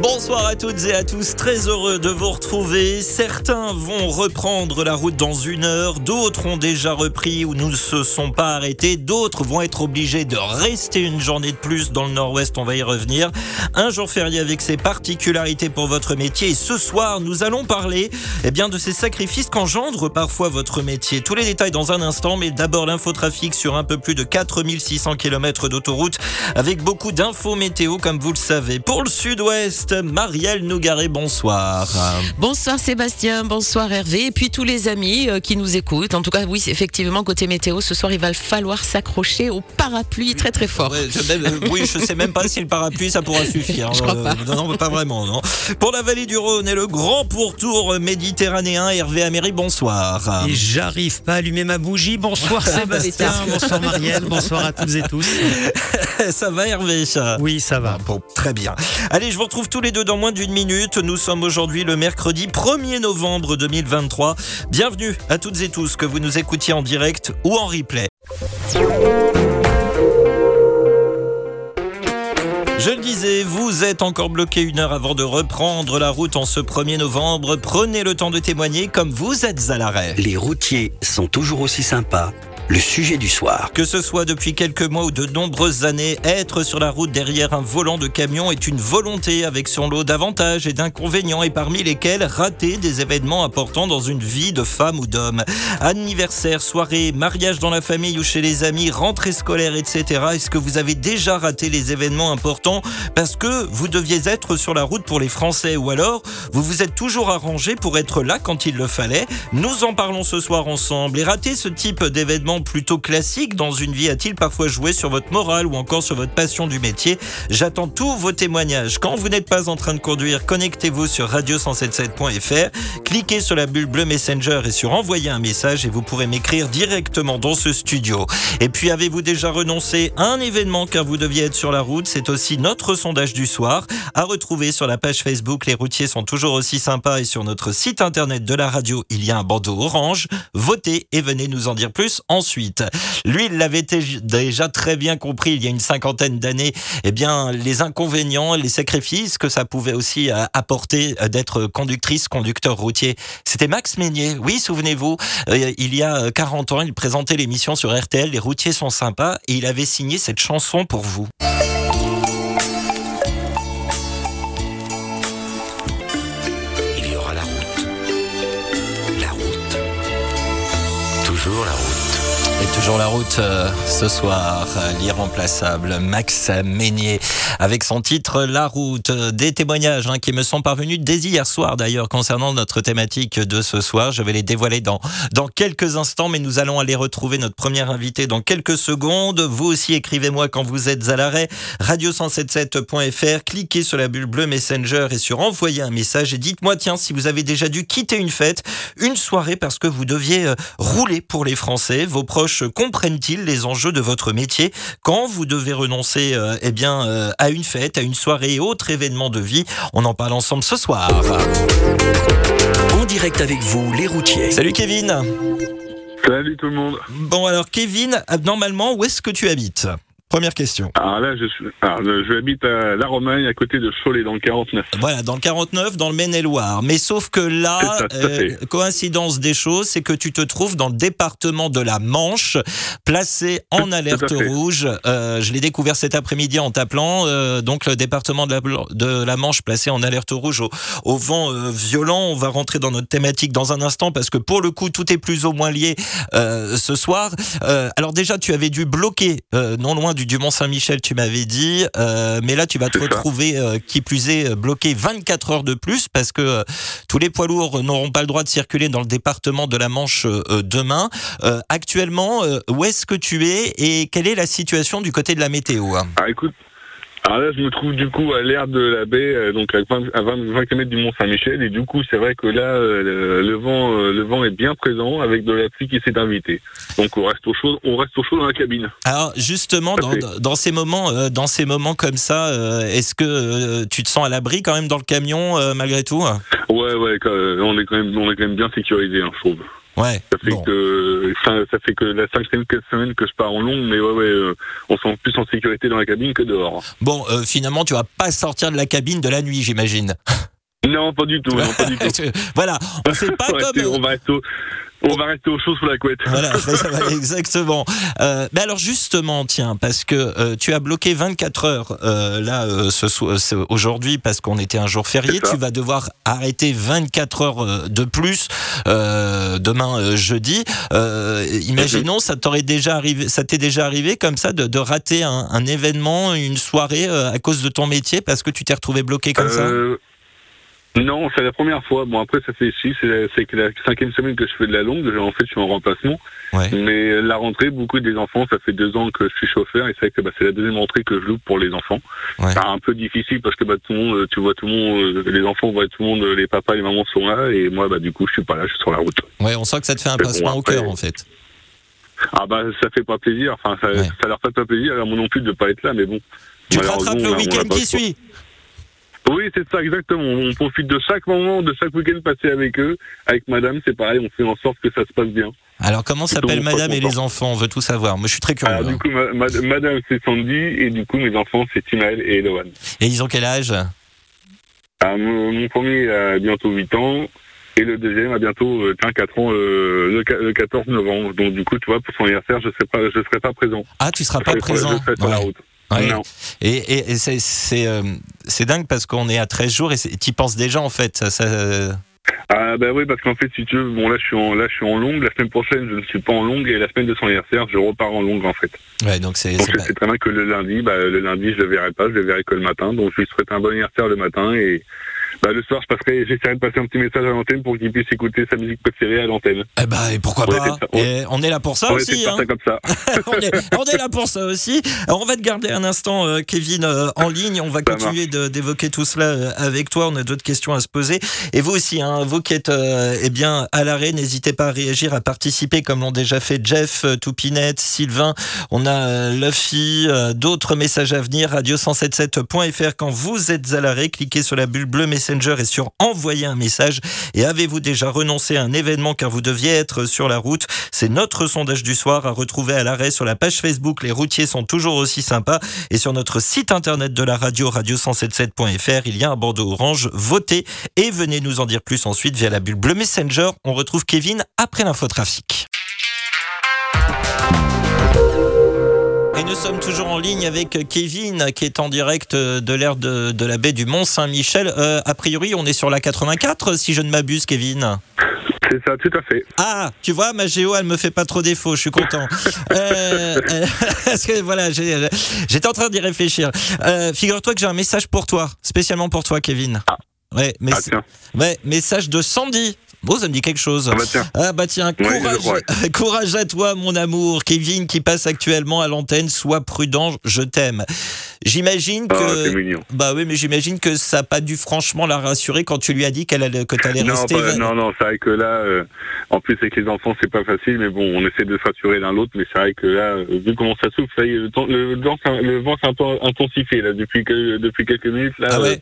Bonsoir à toutes et à tous, très heureux de vous retrouver. Certains vont reprendre la route dans une heure, d'autres ont déjà repris ou ne se sont pas arrêtés, d'autres vont être obligés de rester une journée de plus dans le nord-ouest, on va y revenir. Un jour férié avec ses particularités pour votre métier et ce soir nous allons parler eh bien, de ces sacrifices qu'engendre parfois votre métier. Tous les détails dans un instant, mais d'abord l'infotrafic sur un peu plus de 4600 km d'autoroute avec beaucoup d'infos météo comme vous le savez. Pour le sud-ouest, Marielle Nougaret, bonsoir. Bonsoir Sébastien, bonsoir Hervé, et puis tous les amis euh, qui nous écoutent. En tout cas, oui, effectivement, côté météo, ce soir, il va falloir s'accrocher au parapluie très très fort. je, euh, oui, je sais même pas si le parapluie, ça pourra suffire. je crois pas. Euh, non, pas vraiment, non. Pour la vallée du Rhône et le grand pourtour méditerranéen, Hervé Améry, bonsoir. Et j'arrive pas à allumer ma bougie. Bonsoir ah, bah, Sébastien, bonsoir Marielle, bonsoir à toutes et tous. ça va Hervé? Ça Oui, ça va. Bon, très bien. Allez, je vous retrouve tout tous les deux dans moins d'une minute. Nous sommes aujourd'hui le mercredi 1er novembre 2023. Bienvenue à toutes et tous que vous nous écoutiez en direct ou en replay. Je le disais, vous êtes encore bloqué une heure avant de reprendre la route en ce 1er novembre. Prenez le temps de témoigner comme vous êtes à l'arrêt. Les routiers sont toujours aussi sympas le sujet du soir. Que ce soit depuis quelques mois ou de nombreuses années, être sur la route derrière un volant de camion est une volonté avec son lot d'avantages et d'inconvénients et parmi lesquels rater des événements importants dans une vie de femme ou d'homme. Anniversaire, soirée, mariage dans la famille ou chez les amis, rentrée scolaire, etc. Est-ce que vous avez déjà raté les événements importants parce que vous deviez être sur la route pour les Français ou alors vous vous êtes toujours arrangé pour être là quand il le fallait? Nous en parlons ce soir ensemble et rater ce type d'événement plutôt classique dans une vie a-t-il parfois joué sur votre morale ou encore sur votre passion du métier? J'attends tous vos témoignages. Quand vous n'êtes pas en train de conduire, connectez-vous sur radio177.fr, cliquez sur la bulle bleue Messenger et sur envoyer un message et vous pourrez m'écrire directement dans ce studio. Et puis avez-vous déjà renoncé à un événement car vous deviez être sur la route? C'est aussi notre sondage du soir à retrouver sur la page Facebook. Les routiers sont toujours aussi sympas et sur notre site internet de la radio, il y a un bandeau orange. Votez et venez nous en dire plus ensuite ensuite. Lui, il l'avait déjà très bien compris il y a une cinquantaine d'années, eh bien, les inconvénients, les sacrifices que ça pouvait aussi euh, apporter euh, d'être conductrice, conducteur routier. C'était Max Meignier. Oui, souvenez-vous, euh, il y a 40 ans, il présentait l'émission sur RTL, Les routiers sont sympas, et il avait signé cette chanson pour vous. La route euh, ce soir, l'irremplaçable Max Meignier avec son titre La route. Des témoignages hein, qui me sont parvenus dès hier soir d'ailleurs concernant notre thématique de ce soir. Je vais les dévoiler dans, dans quelques instants, mais nous allons aller retrouver notre première invité dans quelques secondes. Vous aussi écrivez-moi quand vous êtes à l'arrêt. Radio177.fr, cliquez sur la bulle bleue Messenger et sur envoyer un message et dites-moi tiens si vous avez déjà dû quitter une fête, une soirée parce que vous deviez euh, rouler pour les Français, vos proches comprennent-ils les enjeux de votre métier quand vous devez renoncer euh, eh bien, euh, à une fête, à une soirée et autre événement de vie? On en parle ensemble ce soir. En direct avec vous, les routiers. Salut Kevin. Salut tout le monde. Bon alors Kevin, normalement, où est-ce que tu habites? Première question. Alors là, je, suis, alors, je habite à La Romagne, à côté de Cholet, dans le 49. Voilà, dans le 49, dans le Maine-et-Loire. Mais sauf que là, euh, coïncidence des choses, c'est que tu te trouves dans le département de la Manche, placé en alerte rouge. Euh, je l'ai découvert cet après-midi en t'appelant. Euh, donc le département de la, de la, Manche placé en alerte rouge au, au vent violent. On va rentrer dans notre thématique dans un instant parce que pour le coup, tout est plus ou moins lié ce soir. alors déjà, tu avais dû bloquer non loin du Mont-Saint-Michel, tu m'avais dit. Euh, mais là, tu vas te retrouver, euh, qui plus est, bloqué 24 heures de plus parce que euh, tous les poids lourds n'auront pas le droit de circuler dans le département de la Manche demain. actuellement, où est-ce que tu es et quelle est la situation du côté de la météo ah, écoute, alors là, je me trouve du coup à l'air de la baie, euh, donc à 20, à 20, km du Mont Saint-Michel, et du coup, c'est vrai que là, euh, le, vent, euh, le vent est bien présent avec de la pluie qui s'est invitée. Donc on reste au chaud, on reste au chaud dans la cabine. Alors justement, dans, dans, ces moments, dans ces moments comme ça, est-ce que tu te sens à l'abri quand même dans le camion malgré tout? Ouais, ouais, on est quand même, on est quand même bien sécurisé, hein, je trouve. Ouais. Ça fait bon. que ça, ça fait que la cinquième semaine que je pars en longue, mais ouais, ouais, euh, on se sent plus en sécurité dans la cabine que dehors. Bon, euh, finalement, tu vas pas sortir de la cabine de la nuit, j'imagine. Non, pas du tout, non, pas du tout. voilà, on fait pas comme. on va au, on va rester au chaud sous la couette. Voilà, ça, ça va, exactement. Euh, mais alors justement, tiens, parce que euh, tu as bloqué 24 heures euh, là euh, ce, aujourd'hui parce qu'on était un jour férié. Tu vas devoir arrêter 24 heures euh, de plus euh, demain euh, jeudi. Euh, imaginons, ça t'aurait déjà arrivé, ça t'est déjà arrivé comme ça de, de rater un, un événement, une soirée euh, à cause de ton métier parce que tu t'es retrouvé bloqué comme ça? Euh, non, c'est la première fois. Bon, après, ça fait six, c'est la cinquième semaine que je fais de la longue. En fait, je suis en remplacement. Ouais. Mais la rentrée, beaucoup des enfants, ça fait deux ans que je suis chauffeur et c'est vrai que bah, c'est la deuxième rentrée que je loupe pour les enfants. Ouais. C'est un peu difficile parce que bah, tout le monde, tu vois tout le monde, euh, les enfants voient tout le monde, les papas, les mamans sont là et moi, bah, du coup, je suis pas là, je suis sur la route. Ouais, on sent que ça te fait un bon, pincement au cœur en fait. Ah bah, ça fait pas plaisir. Enfin, ça, Ouais. ça leur fait pas plaisir. Alors, moi non plus de pas être là, mais bon. Tu te rattrapes le week-end qui suit. Oui, c'est ça, exactement. On profite de chaque moment, de chaque week-end passé avec eux. Avec madame, c'est pareil, on fait en sorte que ça se passe bien. Alors comment s'appelle madame et les enfants? On veut tout savoir. Moi je suis très curieux. Alors, hein. du coup, ma- ma- madame, c'est Sandy, et du coup, mes enfants, c'est Timaël et Eloane. Et ils ont quel âge? Ah, mon, mon premier a bientôt 8 ans, et le deuxième a bientôt euh, tiens, 4 ans, euh, le, le 14 novembre. Donc, du coup, tu vois, pour son anniversaire, je serai pas, je serai pas présent. Ah, tu seras Je pas serai présent. Je serai sur la route. Ouais. Non. Et, et- et c'est c'est euh, c'est dingue parce qu'on est à 13 jours et tu penses déjà en fait. Ça, ça- Ah, bah oui, parce qu'en fait, si tu veux, bon, là, je suis en, là, je suis en longue. La semaine prochaine, je ne suis pas en longue, et la semaine de son anniversaire, je repars en longue, en fait. Ouais, donc c'est Donc, c'est pas- très bien que le lundi, bah, le lundi, je le verrai pas, je le verrai que le matin. Donc, je lui souhaite un bon anniversaire le matin et bah, le soir, je passerai, j'essaierai de passer un petit message à l'antenne pour qu'il puisse écouter sa musique préférée à l'antenne. Eh ben, et pourquoi On pas Et On est là pour ça On aussi. hein. ça comme ça. on, est, on est là pour ça aussi. Alors, on va te garder un instant, euh, Kevin, euh, en ligne. On va Ça continuer d'évoquer tout cela euh, avec toi. On a d'autres questions à se poser. Et vous aussi, hein, vous qui êtes euh, eh bien, à l'arrêt, n'hésitez pas à réagir, à participer comme l'ont déjà fait Jeff, Toupinette, Sylvain. On a Luffy, d'autres messages à venir. Radio177.fr. Quand vous êtes à l'arrêt, cliquez sur la bulle bleue Messenger et sur envoyer un message. Et avez-vous déjà renoncé à un événement car vous deviez être sur la route? C'est notre sondage du soir à retrouver à l'arrêt sur la page Facebook. Les routiers sont toujours aussi sympas. Et sur notre site internet de la radio, radio177.fr, il y a un bandeau orange. Votez et venez nous en dire plus ensuite via la bulle bleue Messenger. On retrouve Kevin après l'infotrafic. Nous sommes toujours en ligne avec Kevin qui est en direct de l'air de, de la baie du Mont-Saint-Michel. Euh, a priori, on est sur la 84 si je ne m'abuse, Kevin. C'est ça, tout à fait. Ah, tu vois, ma géo, elle me fait pas trop défaut, je suis content. Euh, euh, parce que voilà, j'étais en train d'y réfléchir. Figure-toi que j'ai un message pour toi, spécialement pour toi, Kevin. Ouais, mais Ah, tiens. ouais, message de Sandy. Bon, ça me dit quelque chose. Ah, bah, tiens. Ah bah tiens, courage, courage à toi mon amour. Kevin qui passe actuellement à l'antenne, sois prudent, je t'aime. J'imagine Ah, que... mignon. bah oui, mais j'imagine que ça n'a pas dû franchement la rassurer quand tu lui as dit qu'elle allait, que tu allais Non, rester... pas- non, non, c'est vrai que là, euh, en plus avec les enfants, c'est pas facile, mais bon, on essaie de se rassurer l'un l'autre, mais c'est vrai que là, euh, vu comment ça souffle, ça y est, le, temps- le, vent s'est- le vent s'est un peu intensifié là depuis que, depuis quelques minutes. Là, Ah ouais euh,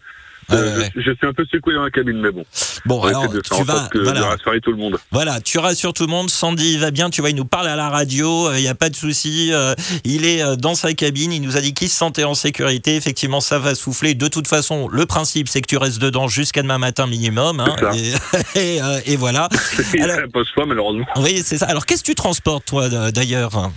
Ouais, euh, ouais, ouais. je, suis un peu secoué dans la cabine, mais bon, Bon, on alors de tu vas... de Voilà. rassurer tout le monde. Voilà, tu rassures tout le monde. Sandy va bien, tu vois, il nous parle à la radio, il n'y a pas de souci. euh, il est euh, dans sa cabine, il nous a dit qu'il se sentait en sécurité. Effectivement, ça va souffler. De toute façon, le principe, c'est que tu restes dedans jusqu'à demain matin minimum. hein, et, et, euh, et voilà. Il Alors- pas malheureusement. Oui, c'est ça. Alors, qu'est-ce que tu transportes, toi, d'ailleurs?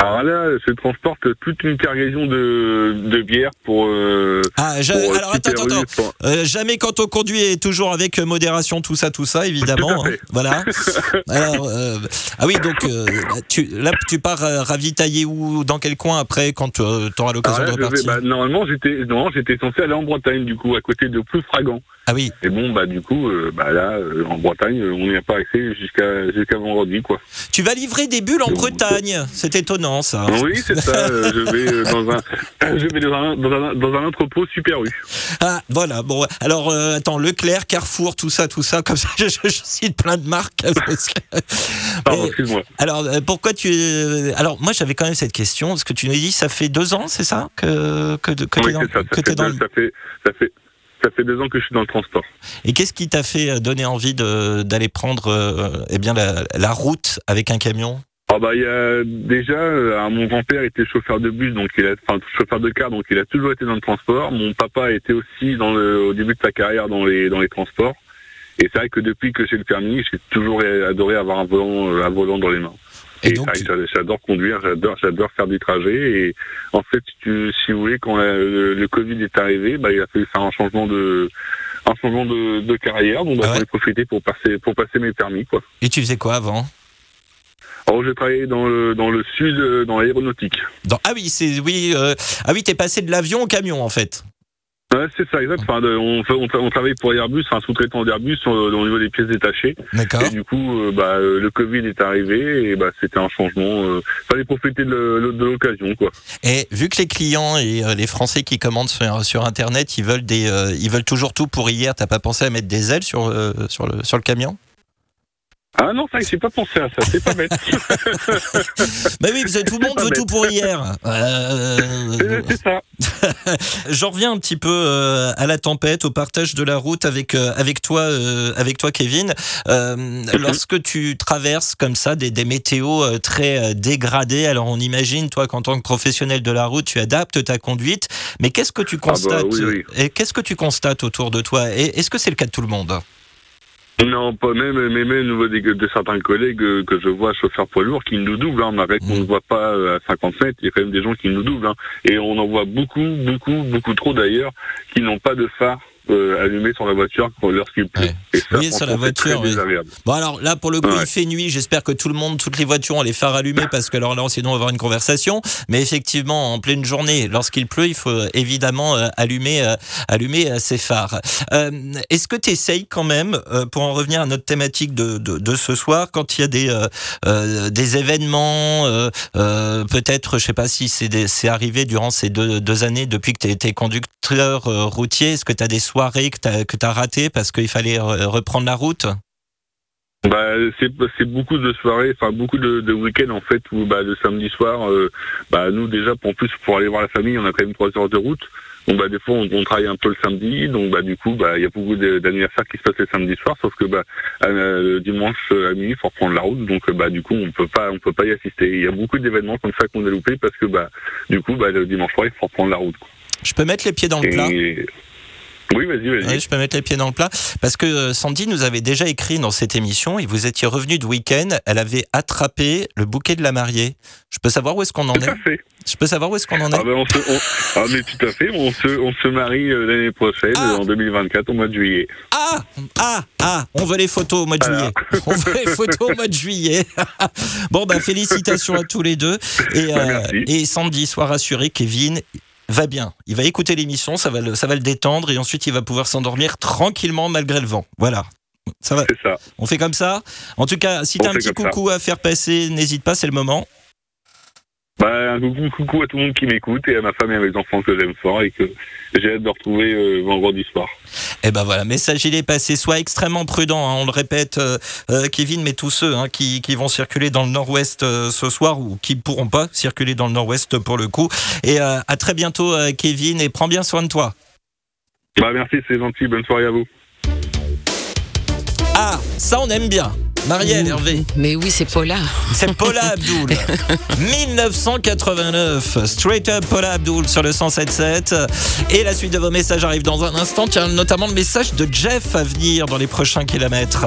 Alors là, je transporte toute une cargaison de, de bière pour. Euh, Ah, pour, euh, alors attends, attends, attends. Euh, jamais quand on conduit et toujours avec modération, tout ça, tout ça, évidemment. Tout hein. voilà. Alors, euh, ah oui, donc euh, tu, là, tu pars ravitailler où, dans quel coin après, quand tu auras l'occasion de repartir bah, normalement, j'étais, non, j'étais censé aller en Bretagne, du coup, à côté de Ploufragan. Ah oui, Et bon, bah, du coup, bah, là, en Bretagne, on n'y a pas accès jusqu'à, jusqu'à vendredi, quoi. tu vas livrer des bulles en Donc, Bretagne. C'est étonnant, ça. Oui, c'est ça. euh, je vais euh, dans un, je vais dans un, dans un, dans un entrepôt Super U. Ah, voilà. Bon, alors euh, attends, Leclerc, Carrefour, tout ça, tout ça, comme ça, je, cite plein de marques. que- Pardon, excuse-moi. alors, pourquoi tu Alors, moi, j'avais quand même cette question parce que tu nous dis, ça fait deux ans, c'est ça que que, que Oui, c'est ça. Ça fait, dans ça fait, ça fait, ça fait deux ans que je suis dans le transport. Et qu'est-ce qui t'a fait donner envie d'aller prendre euh, eh bien la, la, route avec un camion? Ah bah il y a déjà euh, mon grand-père était chauffeur de bus donc il a enfin chauffeur de car donc il a toujours été dans le transport. Mon papa était aussi dans le, au début de sa carrière dans les dans les transports. Et c'est vrai que depuis que j'ai le permis, j'ai toujours adoré avoir un volant un volant dans les mains. Et, donc, j'adore conduire, j'adore, j'adore faire du trajet. Et en fait, tu, si vous voulez, quand le, Covid est arrivé, bah, il a fallu faire un changement de, un changement de, de carrière. Donc, bah, ah j'en ai profité pour passer, pour passer mes permis, quoi. Et tu faisais quoi avant? Alors, j'ai travaillé dans le, dans le sud, dans l'aéronautique. ah oui, c'est oui. Euh, ah oui, t'es passé de l'avion au camion en fait. Ouais, c'est ça, exact. Enfin, on, on, travaille pour Airbus, enfin, sous-traitant d'Airbus au niveau des pièces détachées. D'accord. Et du coup, euh, bah, euh, le Covid est arrivé et bah, c'était un changement. Euh, fallait profiter de, de l'occasion, quoi. Et vu que les clients et les Français qui commandent sur, sur Internet, ils veulent des, ils veulent toujours tout pour hier. T'as pas pensé à mettre des ailes sur, sur le, sur le camion? Ah non, ça, j'ai pas pensé à ça, c'est pas bête. Mais oui, tout le monde veut tout pour hier. Euh... C'est ça. J'en reviens un petit peu euh, à la tempête, au partage de la route avec euh, avec toi, avec toi, Kevin. Mhm. Lorsque tu traverses comme ça des, des météos très dégradés, alors on imagine, toi, qu'en tant que professionnel de la route, tu adaptes ta conduite. Mais qu'est-ce que tu constates ah bah, oui, oui. Et qu'est-ce que tu constates autour de toi? Est-ce que c'est le cas de tout le monde? Non, pas même, mais même au niveau de, certains collègues que je vois chauffeurs poids lourds qui nous doublent. Hein, malgré qu'on ne voit pas euh, à 57, il y a quand même des gens qui nous doublent. Hein, et on en voit beaucoup, beaucoup, beaucoup trop d'ailleurs, qui n'ont pas de phare euh, allumé sur la voiture lorsqu'il pleut. oui, sur la voiture. Bon alors là pour le coup il fait nuit. J'espère que tout le monde, toutes les voitures ont les phares allumés parce que alors là sinon on va avoir une conversation. Mais effectivement en pleine journée, lorsqu'il pleut, il faut évidemment euh, allumer euh, allumer euh, ses phares. Est-ce que tu essayes quand même pour en revenir à notre thématique de, de, de ce soir quand il y a des des événements peut-être je sais pas si c'est arrivé durant ces deux, deux années depuis que tu été conducteur routier. Est-ce que tu as des soirées que tu as, ratées parce qu'il fallait reprendre la route? Bah, c'est beaucoup de soirées, enfin beaucoup de, de week-ends en fait où bah, le samedi soir, euh, bah, nous déjà en plus pour aller voir la famille, on a quand même trois heures de route. Donc bah des fois on, travaille un peu le samedi, donc bah du coup bah il y a beaucoup d'anniversaires qui se passent le samedi soir, sauf que bah le dimanche à minuit il faut reprendre la route, donc bah du coup on peut pas on peut pas y assister. Il y a beaucoup d'événements comme ça qu'on a loupé parce que bah du coup bah le dimanche soir il faut reprendre la route. Je peux mettre les pieds dans le plat? Oui, vas-y, vas-y. je peux mettre les pieds dans le plat. Parce que euh, Sandy nous avait déjà écrit dans cette émission, et vous étiez revenu de week-end, elle avait attrapé le bouquet de la mariée. Je peux savoir où est-ce qu'on en tout est à fait. Je peux savoir où est-ce qu'on en est ah, ben on se, ah, mais tout à fait, on se, on se marie euh, l'année prochaine, ah. en 2024, au mois de juillet. Ah Ah Ah On veut les photos au mois de juillet. On veut les photos au mois de juillet. bon, bah félicitations à tous les deux. Et, bah, euh, et Sandy, sois rassuré, Kevin, va bien. Il va écouter l'émission, ça va le, ça va le détendre et ensuite il va pouvoir s'endormir tranquillement malgré le vent. Voilà. Ça va. Ça. On fait comme ça. En tout cas, si tu as un petit coucou à faire passer, n'hésite pas, c'est le moment. Bah, un coucou, coucou à tout le monde qui m'écoute et à ma femme et à mes enfants que j'aime fort et que j'ai hâte de retrouver euh, vendredi soir. Et eh ben voilà, message il est passé. Sois extrêmement prudent, hein, on le répète, euh, euh, Kevin, mais tous ceux hein, qui, qui, vont circuler dans le nord-ouest ce soir ou qui pourront pas circuler dans le nord-ouest pour le coup. Et à très bientôt, Kevin, et prends bien soin de toi. Bah merci, c'est gentil. Bonne soirée à vous. Ah, ça on aime bien. Marielle Hervé. Mais oui, c'est Paula. C'est Paula Abdul. 1989. Straight up Paula Abdul sur le 177. Et la suite de vos messages arrive dans un instant. Tiens, notamment le message de Jeff à venir dans les prochains kilomètres.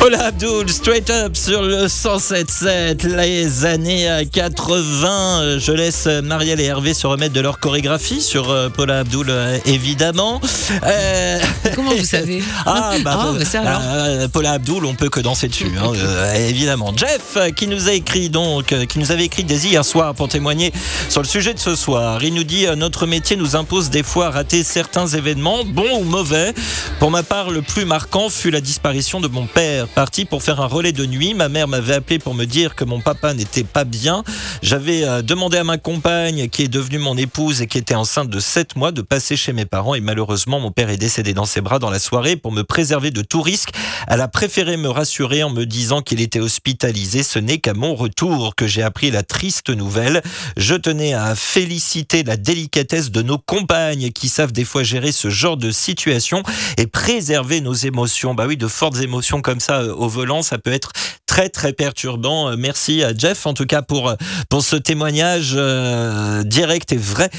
Paula Abdul, straight up sur le 107.7, les années 80. Je laisse Marielle et Hervé se remettre de leur chorégraphie sur euh, Paula Abdul, euh, évidemment. Euh... Comment vous savez Ah, bah, ah, bah euh, Paula Abdul, on peut que danser dessus, hein, évidemment. Jeff, qui nous a écrit donc, qui nous avait écrit dès hier soir pour témoigner sur le sujet de ce soir. Il nous dit Notre métier nous impose des fois à rater certains événements, bons ou mauvais. Pour ma part, le plus marquant fut la disparition de mon père parti pour faire un relais de nuit. Ma mère m'avait appelé pour me dire que mon papa n'était pas bien. J'avais euh, demandé à ma compagne, qui est devenue mon épouse et qui était enceinte de 7 mois, de passer chez mes parents. Et malheureusement, mon père est décédé dans ses bras dans la soirée. Pour me préserver de tout risque, elle a préféré me rassurer en me disant qu'il était hospitalisé. Ce n'est qu'à mon retour que j'ai appris la triste nouvelle. Je tenais à féliciter la délicatesse de nos compagnes qui savent des fois gérer ce genre de situation et préserver nos émotions. Bah oui, de fortes émotions comme ça euh, au volant, ça peut être très très perturbant. Euh, merci à Jeff en tout cas pour euh, pour ce témoignage direct et vrai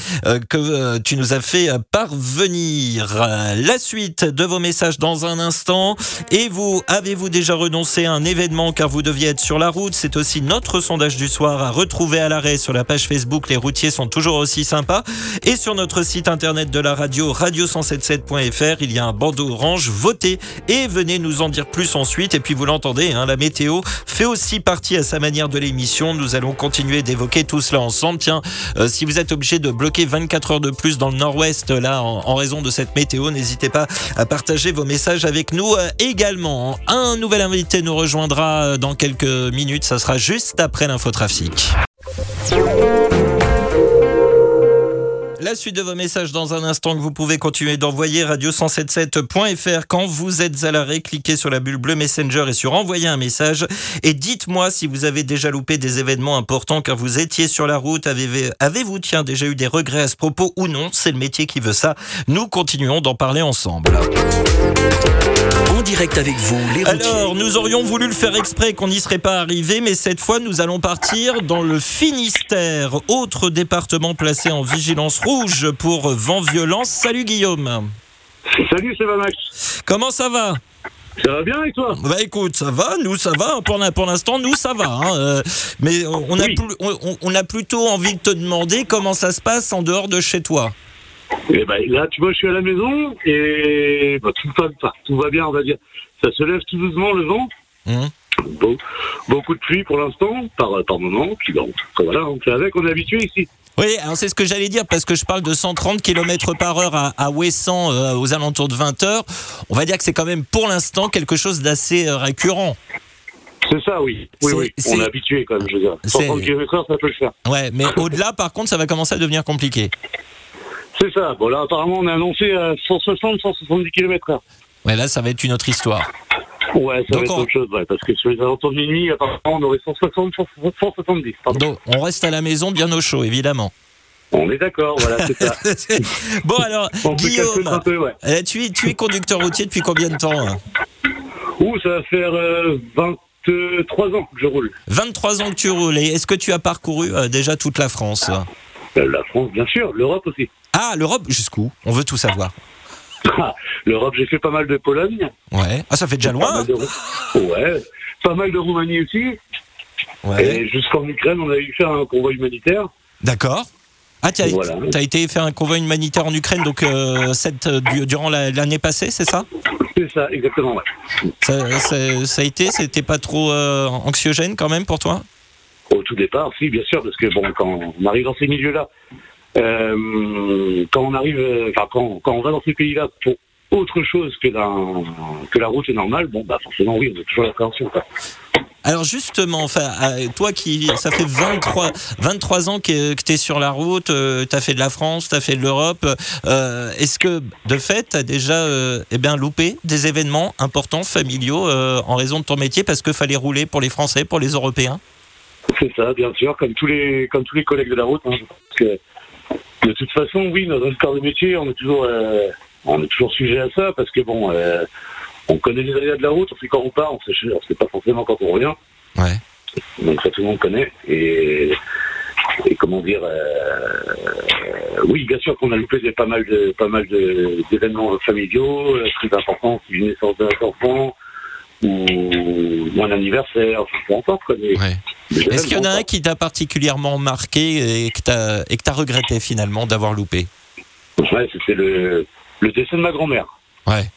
que tu nous as fait parvenir. La suite de vos messages dans un instant. Et vous, avez-vous déjà renoncé à un événement car vous deviez être sur la route? C'est aussi notre sondage du soir à retrouver à l'arrêt sur la page Facebook. Les routiers sont toujours aussi sympas. Et sur notre site internet de la radio, radio177.fr, il y a un bandeau orange. Votez et venez nous en dire plus ensuite. Et puis vous l'entendez, hein, la météo fait aussi partie à sa manière de l'émission. Nous allons continuer d'évoquer tout cela ensemble. Tiens, euh, si vous êtes obligé de bloquer 24 heures de plus dans le nord-ouest, là, en, raison de cette météo, n'hésitez pas à partager vos messages avec nous euh, également. Un nouvel invité nous rejoindra euh, dans quelques minutes. Ça sera juste après l'infotrafic. La suite de vos messages dans un instant que vous pouvez continuer d'envoyer radio177.fr quand vous êtes à l'arrêt. Cliquez sur la bulle bleue Messenger et sur envoyer un message. Et dites-moi si vous avez déjà loupé des événements importants car vous étiez sur la route. Avez-vous, tiens, déjà eu des regrets à ce propos ou non? C'est le métier qui veut ça. Nous continuons d'en parler ensemble direct avec vous, les routiers. Alors, nous aurions voulu le faire exprès qu'on n'y serait pas arrivé, mais cette fois, nous allons partir dans le Finistère, autre département placé en vigilance rouge pour vent violent. Salut Guillaume. Salut, c'est Max. Comment ça va? Ça va bien avec toi? Bah écoute, ça va, nous ça va, pour, l'instant nous ça va. Hein, euh, mais on a, on a plutôt envie de te demander comment ça se passe en dehors de chez toi. Et eh ben, là, tu vois, je suis à la maison et bah, tout, va, tout va bien, on va dire. Ça se lève tout doucement le vent. Mmh. beaucoup de pluie pour l'instant, par, par moment. Puis bon, voilà, on fait avec, on est habitué ici. Oui, alors c'est ce que j'allais dire parce que je parle de 130 km par heure à, à Ouessant euh, aux alentours de 20 heures. On va dire que c'est quand même pour l'instant quelque chose d'assez euh, récurrent. C'est ça, oui. Oui, oui. On est habitué quand même, je veux dire. 130 km heure, ça peut le faire. Ouais, mais au-delà, par contre, ça va commencer à devenir compliqué. C'est ça. Bon, là, apparemment, on a annoncé à 160, 170 km/h. Ouais, là, ça va être une autre histoire. Ouais, ça va être autre chose, ouais, parce que sur les alentours de minuit, apparemment, on aurait 160, 170. Donc, on reste à la maison bien au chaud, évidemment. On est d'accord, voilà, c'est ça. bon, alors, Guillaume, peu, ouais. Eh, tu, es, tu es conducteur routier depuis combien de temps hein Ouh, ça va faire 23 euh, ans que je roule. 23 ans que tu roules. Et est-ce que tu as parcouru euh, déjà toute la France euh, La France, bien sûr. L'Europe aussi. Ah, l'Europe, jusqu'où? On veut tout savoir. Ah, L'Europe, j'ai fait pas mal de Pologne. Ouais. Ah, ça fait déjà loin. Pas Ouais. Pas mal de Roumanie aussi. Ouais. Et jusqu'en Ukraine, on a eu faire un convoi humanitaire. D'accord. Ah, tu as, été faire un convoi humanitaire en Ukraine donc euh, cette, euh, durant l'année passée, c'est ça? C'est ça, exactement. Ouais. Ça, a été, c'était pas trop euh, anxiogène quand même pour toi? Au tout départ, si, bien sûr, parce que bon, quand on arrive dans ces milieux-là, euh, quand on arrive, enfin quand, quand, on va dans ces pays-là pour autre chose que la, que la route est normale, bon bah forcément oui, on a toujours l'appréhension. Alors justement, enfin, euh, toi qui, ça fait 23, 23 ans que, que tu es sur la route, euh, tu as fait de la France, tu as fait de l'Europe, euh, est-ce que de fait tu as déjà eh bien, loupé des événements importants, familiaux, en raison de ton métier, parce qu'il fallait rouler pour les Français, pour les Européens? C'est ça, bien sûr, comme tous les, comme tous les collègues de la route. Hein, que de toute façon, oui, dans un corps de métier, on est toujours, euh, on est toujours sujet à ça parce que bon, euh, on connaît les aléas de la route, on sait quand on part, on sait, sait pas forcément quand on revient. Ouais. Donc ça, tout le monde connaît. Et, et comment dire, euh, oui, bien sûr qu'on a loupé des, pas mal de, pas mal d'événements familiaux, très importants, une naissance d'un enfant ou, un anniversaire, peu importe. Quoi, est-ce qu'il y en a un qui t'a particulièrement marqué et que tu as regretté finalement d'avoir loupé Ouais, c'était le, le décès de ma grand-mère. Ouais.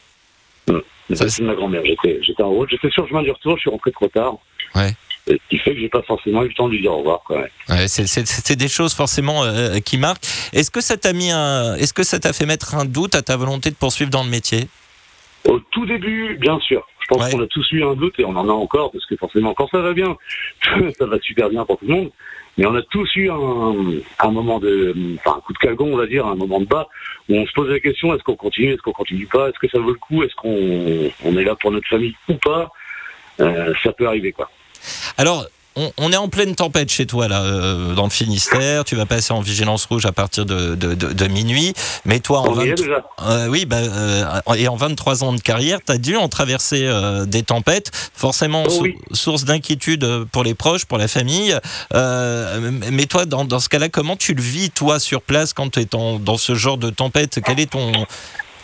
Hum, le décès de ma grand-mère. J'étais en route, j'étais sur le chemin du retour, je suis rentré trop tard. Ouais. Ce qui fait que j'ai pas forcément eu le temps de lui dire au revoir. Ouais, c'est des choses forcément euh, qui marquent. Est-ce que ça t'a mis un, est-ce que ça t'a fait mettre un doute à ta volonté de poursuivre dans le métier? Au tout début, bien sûr. Je pense Ouais. qu'on a tous eu un doute et on en a encore parce que forcément, quand ça va bien, ça va super bien pour tout le monde. Mais on a tous eu un, un moment de, enfin, un coup de calgon, on va dire, un moment de bas où on se pose la question est-ce qu'on continue, est-ce qu'on continue pas, est-ce que ça vaut le coup, est-ce qu'on on est là pour notre famille ou pas. Euh, ça peut arriver, quoi. Alors, on, on est en pleine tempête chez toi, là, euh, dans le Finistère. Tu vas passer en vigilance rouge à partir de, de, de- de minuit. Mais toi, en On y est 20 déjà. euh, oui, bah, euh, et en 23 ans de carrière, tu as dû en traverser des tempêtes, forcément Oh sou- oui. source d'inquiétude pour les proches, pour la famille. Mais toi, dans, dans ce cas-là, comment tu le vis, toi, sur place, quand tu es dans, dans ce genre de tempête? Quel est ton...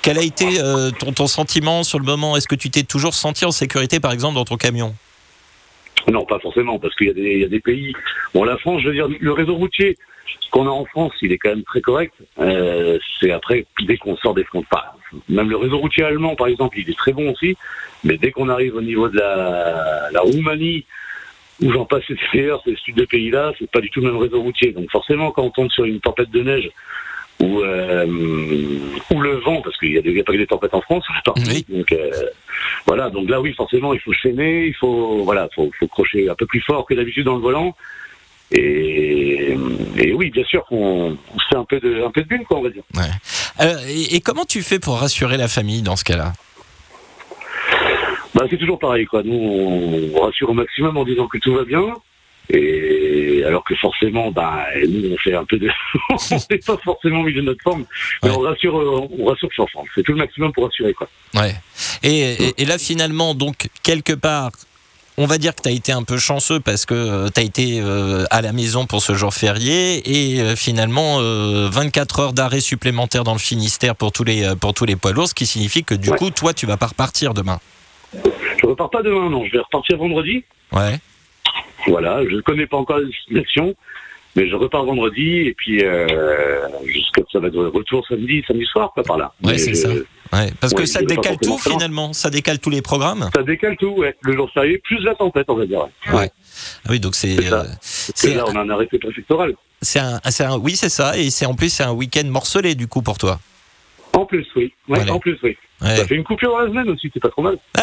Quel a été ton, ton sentiment sur le moment? Est-ce que tu t'es toujours senti en sécurité, par exemple, dans ton camion? Non, pas forcément, parce qu'il y, a des- pays. Bon, la France, je veux dire, le réseau routier qu'on a en France, il est quand même très correct. Euh, c'est après, dès qu'on sort des frontières, même le réseau routier allemand, par exemple, il est très bon aussi. Mais dès qu'on arrive au niveau de la, Roumanie, où j'en passe, c'est d'ailleurs, c'est ce type de pays-là, c'est pas du tout le même réseau routier. Donc forcément, quand on tombe sur une tempête de neige, ou, euh, ou le vent, parce qu'il y a, a pas que des tempêtes en France, partout. Oui. Donc euh, voilà, donc là oui, forcément, il faut chaîner, il faut voilà, faut, faut crocher un peu plus fort que d'habitude dans le volant. Et, et oui, bien sûr qu'on fait un peu de un peu de bulle, quoi, on va dire. Euh, et, et comment tu fais pour rassurer la famille dans ce cas-là? Bah, c'est toujours pareil, quoi. Nous, on rassure au maximum en disant que tout va bien. Et alors que forcément, bah, nous, on fait un peu de, on n'est pas forcément au milieu de notre forme, mais Ouais. on rassure, euh, on rassure sur forme. C'est tout le maximum pour rassurer, quoi. Ouais. Et, et- et là, finalement, donc, quelque part, on va dire que tu as été un peu chanceux parce que tu as été euh, à la maison pour ce jour férié et euh, finalement, euh, 24 heures d'arrêt supplémentaire dans le Finistère pour tous les, euh, pour tous les poids lourds, ce qui signifie que du Ouais. coup, toi, tu vas pas repartir demain. Je repars pas demain, non. Je vais repartir vendredi. Ouais. Voilà. Je ne connais pas encore la destination, mais je repars vendredi et puis euh, jusqu'à ça va être retour samedi, samedi soir, quoi, par là. Ouais, Mais c'est ça. Ouais. Parce que ça décale tout finalement. Ça décale tous les programmes. Ça décale tout, ouais. Le jour férié, plus la tempête, on va dire. ouais. Ah oui, donc c'est. C'est euh, là, on a un arrêté préfectoral. c'est un, un- oui, c'est ça. Et c'est en plus, c'est un week-end morcelé du coup pour toi. En plus, oui. Ouais, Voilà. En plus, oui. Ouais. Ça fait une coupure dans la semaine aussi, c'est pas trop mal.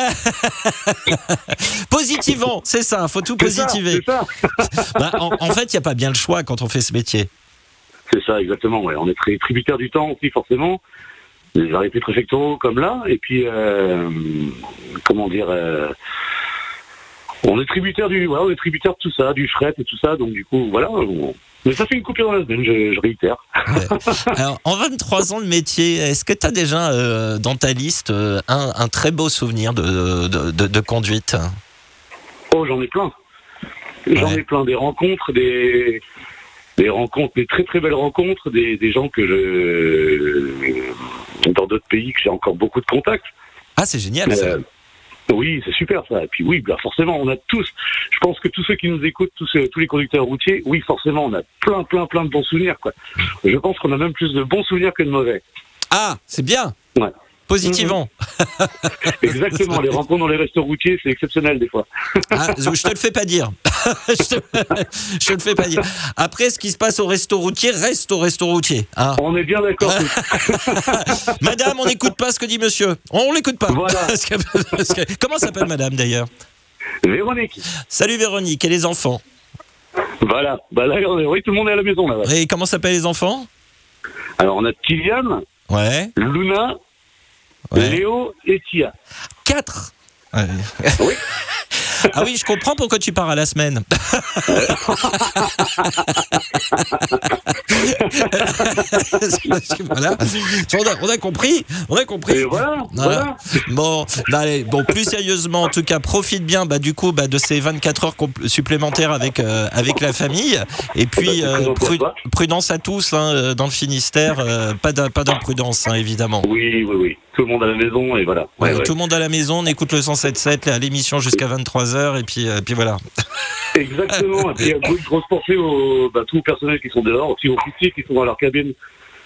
Positivant, c'est ça. Faut tout ça, positiver. Ça, Bah, en, en fait, il n'y a pas bien le choix quand on fait ce métier. c'est ça, exactement. Ouais. On est très tributaire du temps aussi, forcément. Les arrêtés préfectoraux comme là. Et puis, euh, comment dire, euh, on est tributaire du, ouais, on est tributaire de tout ça, du fret et tout ça. Donc, du coup, voilà. on- Mais ça fait une coupure dans la semaine, je, je réitère. Alors, en 23 ans de métier, est-ce que tu as déjà euh, dans ta liste euh, un, un très beau souvenir de, de, de- de conduite? Oh, j'en ai plein. J'en Ouais. ai plein. Des rencontres, des, des rencontres, des très très belles rencontres, des, des gens que je. dans d'autres pays que j'ai encore beaucoup de contacts. Ah, c'est génial ça. Euh, oui, c'est super ça. Et puis oui, bah, forcément, on a tous. Je pense que tous ceux qui nous écoutent, tous, euh, tous les conducteurs routiers, oui, forcément, on a plein, plein, plein de bons souvenirs. Quoi. Je pense qu'on a même plus de bons souvenirs que de mauvais. Ah, c'est bien Ouais. Positivant. Exactement. les rencontres dans les restos routiers, c'est exceptionnel des fois. Ah, je te le fais pas dire. je, te, je te le fais pas dire. Après, ce qui se passe au resto routier reste au resto routier. hein. On est bien d'accord. Madame, on n'écoute pas ce que dit monsieur. On l'écoute pas. Voilà. Comment s'appelle madame d'ailleurs? Véronique. Salut Véronique et les enfants? Voilà. Bah là, oui, tout le monde est à la maison là. ouais. Et comment s'appellent les enfants? Alors on a Kylian, Ouais. Luna, ouais. Léo et Tia. Quatre. Ouais. Oui. Ah oui, je comprends pourquoi tu pars à la semaine. Voilà. On a, on a compris, on a compris. Voilà. Voilà. voilà. Bon, bah, allez, bon, plus sérieusement, en tout cas, profite bien, bah, du coup, bah, de ces 24 heures supplémentaires avec euh, avec la famille. Et puis, Bah, c'est euh, pru- prudence à tous hein, euh, dans le Finistère. euh, pas d'imprudence, hein, évidemment. Oui, oui, oui. Tout le monde à la maison et voilà. Ouais, Ouais, ouais. Tout le monde à la maison, on écoute le 107.7, là, l'émission jusqu'à 23h, et puis, euh, puis voilà. Exactement. Et puis, une grosse pensée aux, bah, tous les personnels qui sont dehors, aussi aux routiers qui sont dans leur cabine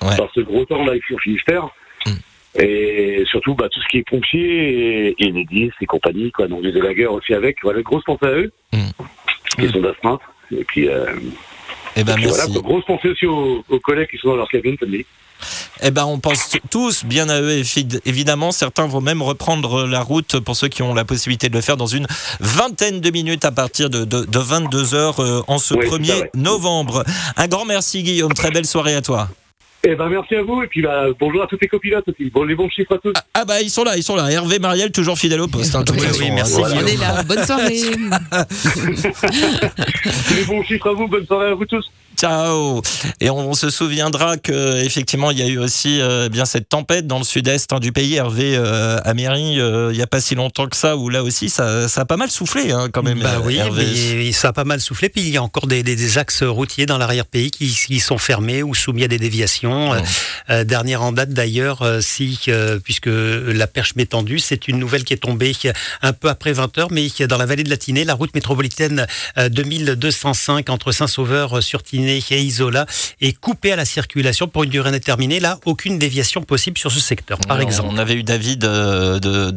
Ouais. par ce gros temps là au Finistère. Mm. Et surtout, bah, tout ce qui est pompiers et, et les 10 et compagnie, quoi. Donc, les élagueurs aussi avec. Voilà, grosse pensée à eux. Mm. Qui sont d'astreinte. Et puis, euh, Eh ben, puis voilà, merci. quoi. grosse pensée aussi aux, aux collègues qui sont dans leur cabine, comme dit. Eh ben, on pense tous bien à eux, évidemment. Certains vont même reprendre la route pour ceux qui ont la possibilité de le faire dans une vingtaine de minutes à partir de, 22h euh, en ce 1er novembre. Un grand merci, Guillaume. Très belle soirée à toi. Eh ben merci à vous et puis bah, bonjour à tous les copilotes aussi. Bon les bons chiffres à tous. Ah, ah, bah ils sont là, ils sont là. Hervé Mariel toujours fidèle au poste. Hein, oui, oui, merci. On est là. Bonne soirée. les bons chiffres à vous. Bonne soirée à vous tous. Ciao. Et on, se souviendra que effectivement il y a eu aussi euh, bien cette tempête dans le sud-est hein, du pays, Hervé euh, à euh, il n'y a pas si longtemps que ça, où là aussi ça, ça a pas mal soufflé hein, quand même. Bah oui, ça a pas mal soufflé. Puis il y a encore des, des, axes routiers dans l'arrière-pays qui, qui, sont fermés ou soumis à des déviations. Oh. dernière en date d'ailleurs, si puisque la perche m'est tendue, c'est une nouvelle qui est tombée un peu après 20 h mais dans la vallée de la Tinée, la route métropolitaine 2205 entre Saint-Sauveur sur Tinée et Isola est coupé à la circulation pour une durée indéterminée. Là, aucune déviation possible sur ce secteur, par exemple. On avait eu David euh, de,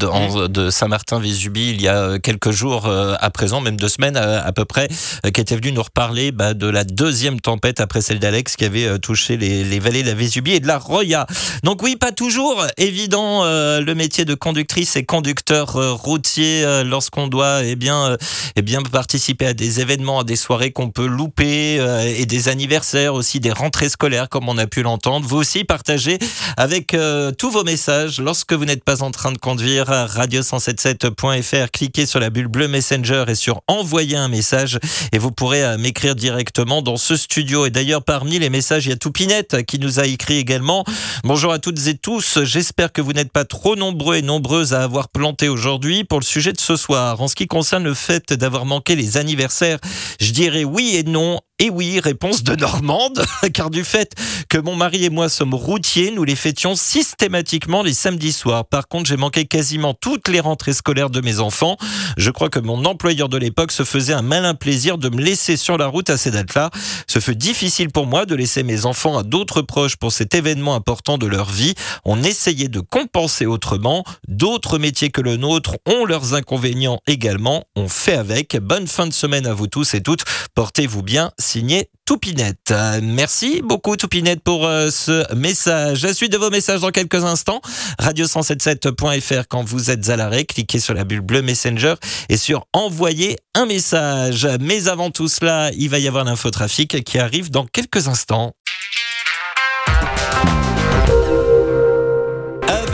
de, Saint-Martin-Vésubie il y a quelques jours euh, à présent, même deux semaines à, peu près, euh, qui était venu nous reparler bah, de la deuxième tempête après celle d'Alex qui avait touché les, vallées de la Vésubie et de la Roya. Donc oui, pas toujours évident le métier de conductrice et conducteur routier lorsqu'on doit eh bien, eh bien participer à des événements, à des soirées qu'on peut louper et des des anniversaires, aussi des rentrées scolaires, comme on a pu l'entendre. Vous aussi partagez avec euh, tous vos messages lorsque vous n'êtes pas en train de conduire. Radio177.fr, cliquez sur la bulle bleue Messenger et sur envoyer un message et vous pourrez euh, m'écrire directement dans ce studio. Et d'ailleurs, parmi les messages, il y a Toupinette qui nous a écrit également. Bonjour à toutes et tous. J'espère que vous n'êtes pas trop nombreux et nombreuses à avoir planté aujourd'hui pour le sujet de ce soir. En ce qui concerne le fait d'avoir manqué les anniversaires, je dirais oui et non. Et oui, réponse de Normande, car du fait que mon mari et moi sommes routiers, nous les fêtions systématiquement les samedis soirs. Par contre, j'ai manqué quasiment toutes les rentrées scolaires de mes enfants. Je crois que mon employeur de l'époque se faisait un malin plaisir de me laisser sur la route à ces dates-là. Ce fut difficile pour moi de laisser mes enfants à d'autres proches pour cet événement important de leur vie. On essayait de compenser autrement. D'autres métiers que le nôtre ont leurs inconvénients également. On fait avec. Bonne fin de semaine à vous tous et toutes. Portez-vous bien signé Toupinette. Merci beaucoup Toupinette pour euh, ce message. La suite de vos messages dans quelques instants. Radio177.fr quand vous êtes à l'arrêt, cliquez sur la bulle bleue Messenger et sur envoyer un message. Mais avant tout cela, il va y avoir l'infotrafic qui arrive dans quelques instants.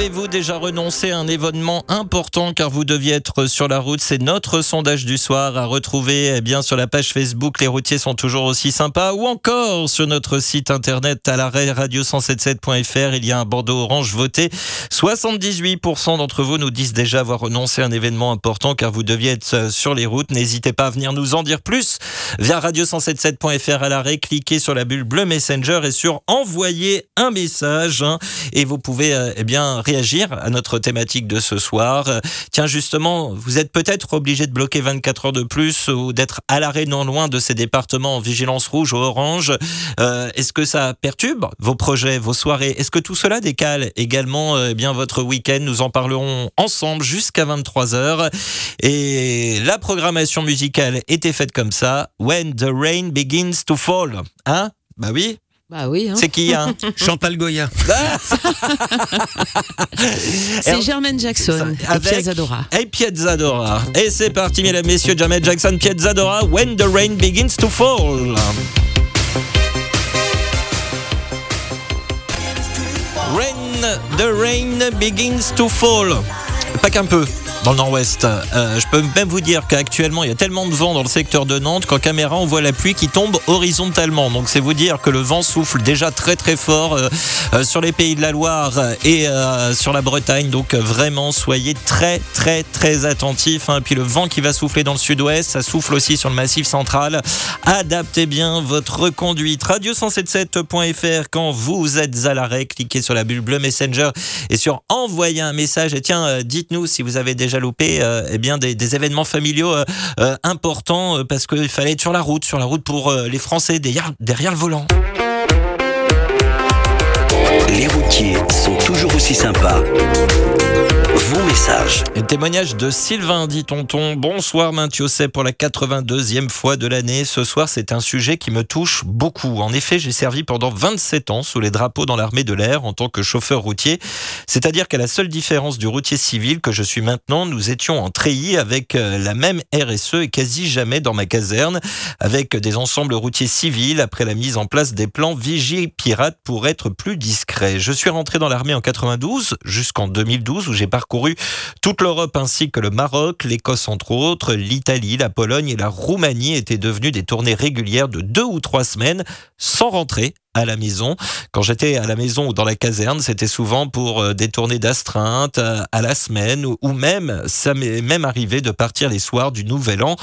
Avez-vous déjà renoncé à un événement important car vous deviez être sur la route? C'est notre sondage du soir à retrouver eh bien sur la page Facebook. Les routiers sont toujours aussi sympas ou encore sur notre site internet à l'arrêt radio177.fr. Il y a un bandeau orange voté. 78% d'entre vous nous disent déjà avoir renoncé à un événement important car vous deviez être euh, sur les routes. N'hésitez pas à venir nous en dire plus via radio177.fr à l'arrêt. Cliquez sur la bulle bleue Messenger et sur envoyer un message. Hein. et vous pouvez euh, eh bien à notre thématique de ce soir. Tiens, justement, vous êtes peut-être obligé de bloquer 24 heures de plus ou d'être à l'arrêt non loin de ces départements en vigilance rouge ou orange. Euh, est-ce que ça perturbe vos projets, vos soirées? Est-ce que tout cela décale également euh, eh bien votre week-end? Nous en parlerons ensemble jusqu'à 23 heures. Et la programmation musicale était faite comme ça. When the rain begins to fall. Hein? Bah oui, bah oui. Hein. C'est qui hein Chantal Goya. c'est Germaine Jackson et Piazzadora. Et Piazzadora. Et c'est parti, mesdames, messieurs, Germaine Jackson, Piazzadora, When the Rain Begins to Fall. When the rain begins to fall. Pas qu'un peu dans le nord-ouest. Euh, je peux même vous dire qu'actuellement, il y a tellement de vent dans le secteur de Nantes qu'en caméra, on voit la pluie qui tombe horizontalement. Donc, c'est vous dire que le vent souffle déjà très très fort euh, euh, sur les pays de la Loire et sur la Bretagne. Donc, vraiment, soyez très très très attentifs. Hein. Puis le vent qui va souffler dans le sud-ouest, ça souffle aussi sur le massif central. Adaptez bien votre conduite. Radio177.fr quand vous êtes à l'arrêt, cliquez sur la bulle bleue Messenger et sur envoyer un message. Et tiens, dites-nous si vous avez déjà déjà euh, eh bien des, événements familiaux euh, euh, importants parce qu'il fallait être sur la route, sur la route pour les Français derrière le volant. Les routiers sont toujours aussi sympas. Vos messages message. Et témoignage de Sylvain, dit tonton. Bonsoir, Mainthiosset, pour la 82e fois de l'année. Ce soir, c'est un sujet qui me touche beaucoup. En effet, j'ai servi pendant 27 ans sous les drapeaux dans l'armée de l'air en tant que chauffeur routier. C'est-à-dire qu'à la seule différence du routier civil que je suis maintenant, nous étions en treillis avec euh, la même RSE et quasi jamais dans ma caserne, avec des ensembles routiers civils après la mise en place des plans vigie pirates pour être plus Je suis rentré dans l'armée en 92 jusqu'en 2012 où j'ai parcouru toute l'Europe ainsi que le Maroc, l'Écosse entre autres, l'Italie, la Pologne et la Roumanie étaient devenus des tournées régulières de deux ou trois semaines sans rentrer à la maison. Quand j'étais à la maison ou dans la caserne, c'était souvent pour euh, des tournées d'astreinte euh, à la semaine ou même, ça m'est même arrivé de partir les soirs du Nouvel An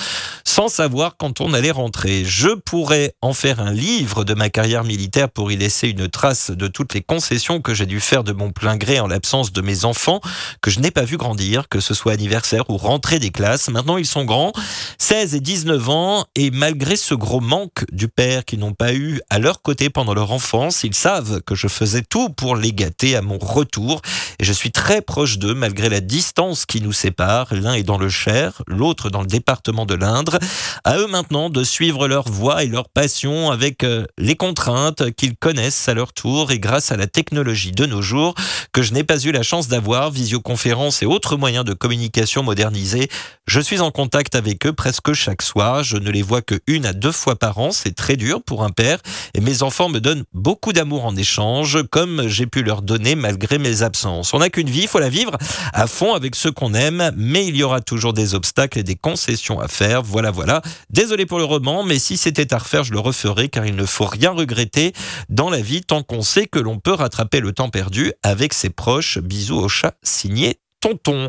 sans savoir quand on allait rentrer. Je pourrais en faire un livre de ma carrière militaire pour y laisser une trace de toutes les concessions que j'ai dû faire de mon plein gré en l'absence de mes enfants que je n'ai pas vu grandir, que ce soit anniversaire ou rentrée des classes. Maintenant, ils sont grands, 16 et 19 ans, et malgré ce gros manque du père qu'ils n'ont pas eu à leur côté pendant leur enfance, ils savent que je faisais tout pour les gâter à mon retour et je suis très proche d'eux malgré la distance qui nous sépare. L'un est dans le Cher, l'autre dans le département de l'Indre. À eux maintenant de suivre leur voie et leur passion avec euh, les contraintes qu'ils connaissent à leur tour et grâce à la technologie de nos jours que je n'ai pas eu la chance d'avoir, visioconférences et autres moyens de communication modernisés. Je suis en contact avec eux presque chaque soir. Je ne les vois que une à deux fois par an. C'est très dur pour un père et mes enfants me donnent beaucoup d'amour en échange, comme j'ai pu leur donner malgré mes absences. On n'a qu'une vie, il faut la vivre à fond avec ceux qu'on aime, mais il y aura toujours des obstacles et des concessions à faire. Voilà, voilà. Désolé pour le roman, mais si c'était à refaire, je le referais, car il ne faut rien regretter dans la vie tant qu'on sait que l'on peut rattraper le temps perdu avec ses proches. Bisous au chat, signé Tonton.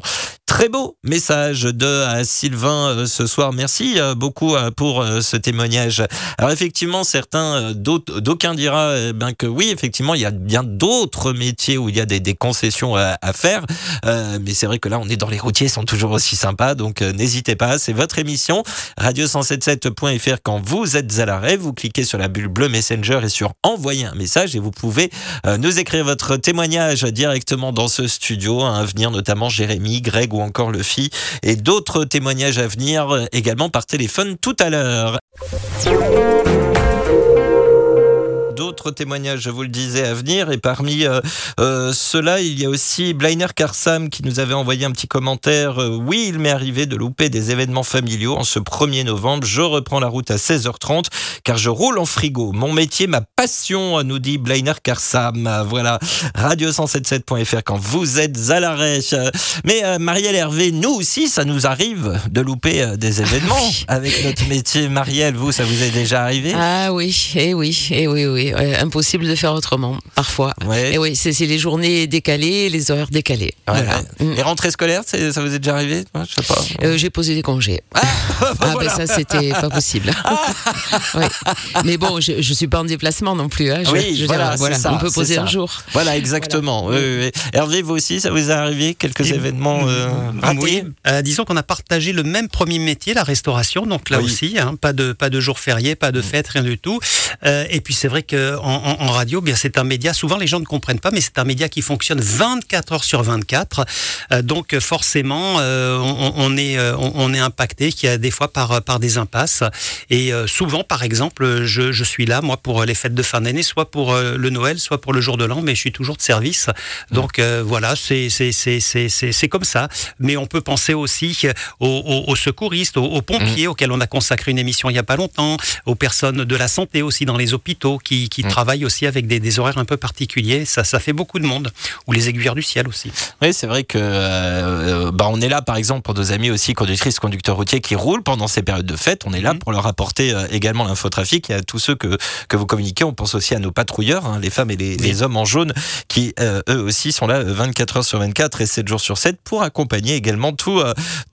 Très beau message de Sylvain euh, ce soir. Merci euh, beaucoup euh, pour ce témoignage. Alors effectivement, certains, d'aucuns dira eh que oui, effectivement, il y a bien d'autres métiers où il y a des, concessions à, faire. mais c'est vrai que là, on est dans les routiers, ils sont toujours aussi sympas. Donc n'hésitez pas, c'est votre émission. Radio177.fr quand vous êtes à l'arrêt, vous cliquez sur la bulle bleue Messenger et sur envoyer un message et vous pouvez nous écrire votre témoignage directement dans ce studio. À venir notamment Jérémy, Greg ou encore le FI et d'autres témoignages à venir euh, également par téléphone tout à l'heure d'autres témoignages, je vous le disais, à venir. Et parmi euh, euh, ceux-là, il y a aussi Blainer Karsam qui nous avait envoyé un petit commentaire. oui, il m'est arrivé de louper des événements familiaux en ce 1er novembre. Je reprends la route à 16h30 car je roule en frigo. Mon métier, ma passion, nous dit Blainer Karsam. Voilà, radio177.fr quand vous êtes à l'arrêt. Mais euh, Marielle Hervé, nous aussi, ça nous arrive de louper des événements avec notre métier. Marielle, vous, ça vous est déjà arrivé? Ah oui, et eh oui, et eh oui, oui impossible de faire autrement, parfois. Et oui, c'est les journées décalées, les horaires décalés. Mm. Les rentrées scolaires, ça vous est déjà arrivé Je sais pas. Euh, j'ai posé des congés. Ah, ah ben ça, c'était pas possible. Mais bon, je, je suis pas en déplacement non plus. Hein. oui, voilà, on peut poser un jour. Voilà, exactement. Hervé, vous aussi, ça vous est arrivé quelques événements euh, Oui, euh, disons qu'on a partagé le même premier métier, la restauration. Donc là aussi, hein, pas de pas de jours fériés, pas de mm. fêtes, rien du tout. et puis c'est vrai que en, radio, bien c'est un média. Souvent les gens ne comprennent pas, mais c'est un média qui fonctionne 24 heures sur 24. Euh, donc forcément, euh, on, est euh, on, est impacté, qui a des fois par par des impasses. Et souvent, par exemple, je, je, suis là moi pour les fêtes de fin d'année, soit pour le Noël, soit pour le jour de l'an, mais je suis toujours de service. Donc voilà, c'est c'est c'est c'est c'est comme ça. Mais on peut penser aussi aux, aux, secouristes, aux, pompiers mmh. auxquels on a consacré une émission il y a pas longtemps, aux personnes de la santé aussi dans les hôpitaux qui qui, mm. travaillent aussi avec des, horaires un peu particuliers. Ça, ça fait beaucoup de monde. Ou les aiguilleurs du ciel aussi. Oui, c'est vrai que euh, bah, on est là, par exemple, pour nos amis aussi conductrices, conducteurs routiers qui roulent pendant ces périodes de fête. On est là mm. pour leur apporter euh, également l'infotrafic et à tous ceux que, que vous communiquez. On pense aussi à nos patrouilleurs, hein, les femmes et les, hommes en jaune, qui euh, eux aussi sont là 24 heures sur 24 et 7 jours sur 7 pour accompagner également tout,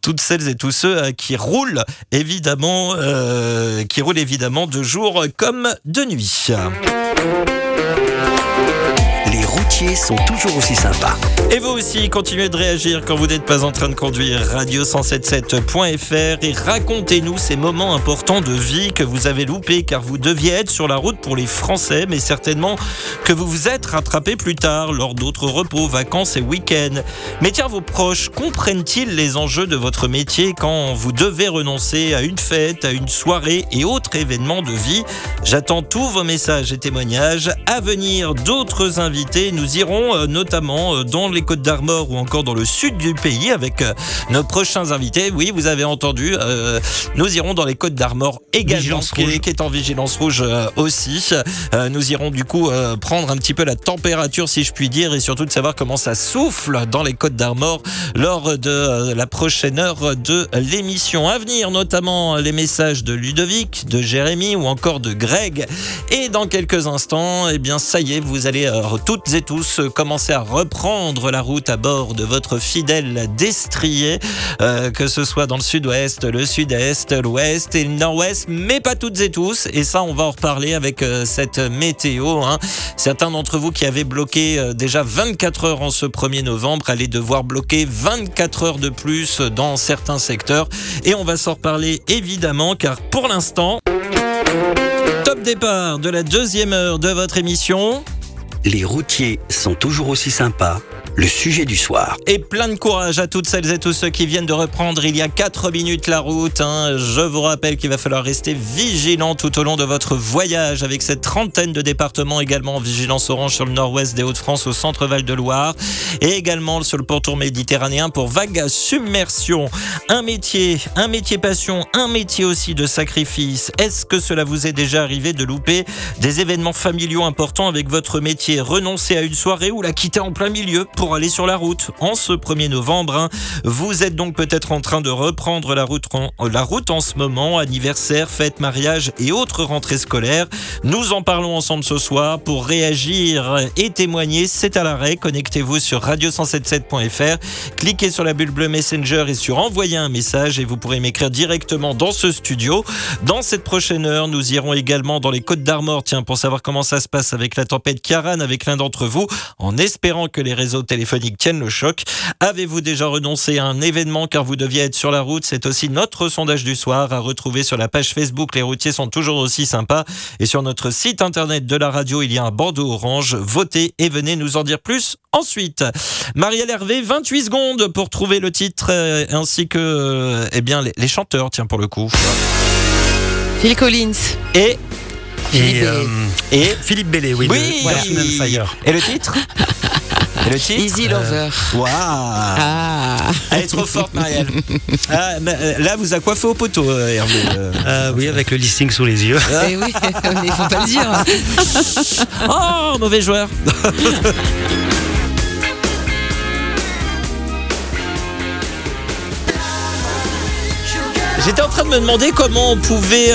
toutes celles et tous ceux qui roulent évidemment, qui roulent évidemment de jour comme de nuit. Les routes routiers sont toujours aussi sympas. Et vous aussi, continuez de réagir quand vous n'êtes pas en train de conduire. Radio177.fr et racontez-nous ces moments importants de vie que vous avez loupés car vous deviez être sur la route pour les Français, mais certainement que vous vous êtes rattrapé plus tard lors d'autres repos, vacances et week-ends. Mais tiens, vos proches comprennent-ils les enjeux de votre métier quand vous devez renoncer à une fête, à une soirée et autres événements de vie? J'attends tous vos messages et témoignages. À venir, d'autres invités. Nous irons euh, notamment euh, dans les Côtes d'Armor ou encore dans le sud du pays avec euh, nos prochains invités. Oui, vous avez entendu. nous irons dans les Côtes d'Armor également, qui qui est, en vigilance rouge aussi. nous irons du coup prendre un petit peu la température, si je puis dire, et surtout de savoir comment ça souffle dans les Côtes d'Armor lors de la prochaine heure de l'émission. À venir, notamment les messages de Ludovic, de Jérémy ou encore de Greg. Et dans quelques instants, eh bien, ça y est, vous allez toutes et tous commencer à reprendre la route à bord de votre fidèle destrier, euh, que ce soit dans le sud-ouest, le sud-est, l'ouest et le nord-ouest, mais pas toutes et tous. Et ça, on va en reparler avec euh, cette météo. Hein. Certains d'entre vous qui avaient bloqué déjà 24 heures en ce 1er novembre allaient devoir bloquer 24 heures de plus dans certains secteurs. Et on va s'en reparler évidemment, car pour l'instant... Top départ de la deuxième heure de votre émission. Les routiers sont toujours aussi sympas le sujet du soir. Et plein de courage à toutes celles et tous ceux qui viennent de reprendre il y a 4 minutes la route. Hein. Je vous rappelle qu'il va falloir rester vigilant tout au long de votre voyage avec cette trentaine de départements également en vigilance orange sur le nord-ouest des Hauts-de-France au centre-val de Loire et également sur le pourtour méditerranéen pour vague submersion. Un métier, un métier passion, un métier aussi de sacrifice. Est-ce que cela vous est déjà arrivé de louper des événements familiaux importants avec votre métier, renoncer à une soirée ou la quitter en plein milieu pour aller sur la route en ce 1er novembre. Hein. Vous êtes donc peut-être en train de reprendre la route, la route en ce moment, anniversaire, fête, mariage et autres rentrées scolaires. Nous en parlons ensemble ce soir pour réagir et témoigner. C'est à l'arrêt. Connectez-vous sur radio177.fr. Cliquez sur la bulle bleue Messenger et sur envoyer un message et vous pourrez m'écrire directement dans ce studio. Dans cette prochaine heure, nous irons également dans les Côtes d'Armor, tiens, pour savoir comment ça se passe avec la tempête Kiaran avec l'un d'entre vous, en espérant que les réseaux téléphoniques tiennent le choc. Avez-vous déjà renoncé à un événement car vous deviez être sur la route? C'est aussi notre sondage du soir à retrouver sur la page Facebook. Les routiers sont toujours aussi sympas. Et sur notre site internet de la radio, il y a un bandeau orange. Votez et venez nous en dire plus ensuite. Marielle Hervé, 28 secondes pour trouver le titre euh, ainsi que euh, eh bien, les, chanteurs, tiens, pour le coup. Phil Collins. Et et, euh, et, Philippe Bellé, oui. oui Et le titre? Et le titre Easy Lover. Waouh ah. Elle est trop forte, Marielle. Ah, euh, là, vous a coiffé au poteau, euh, Hervé. Euh, oui, avec le listing sous les yeux. Eh oui, il faut pas le dire. oh, mauvais joueur. J'étais en train de me demander comment on pouvait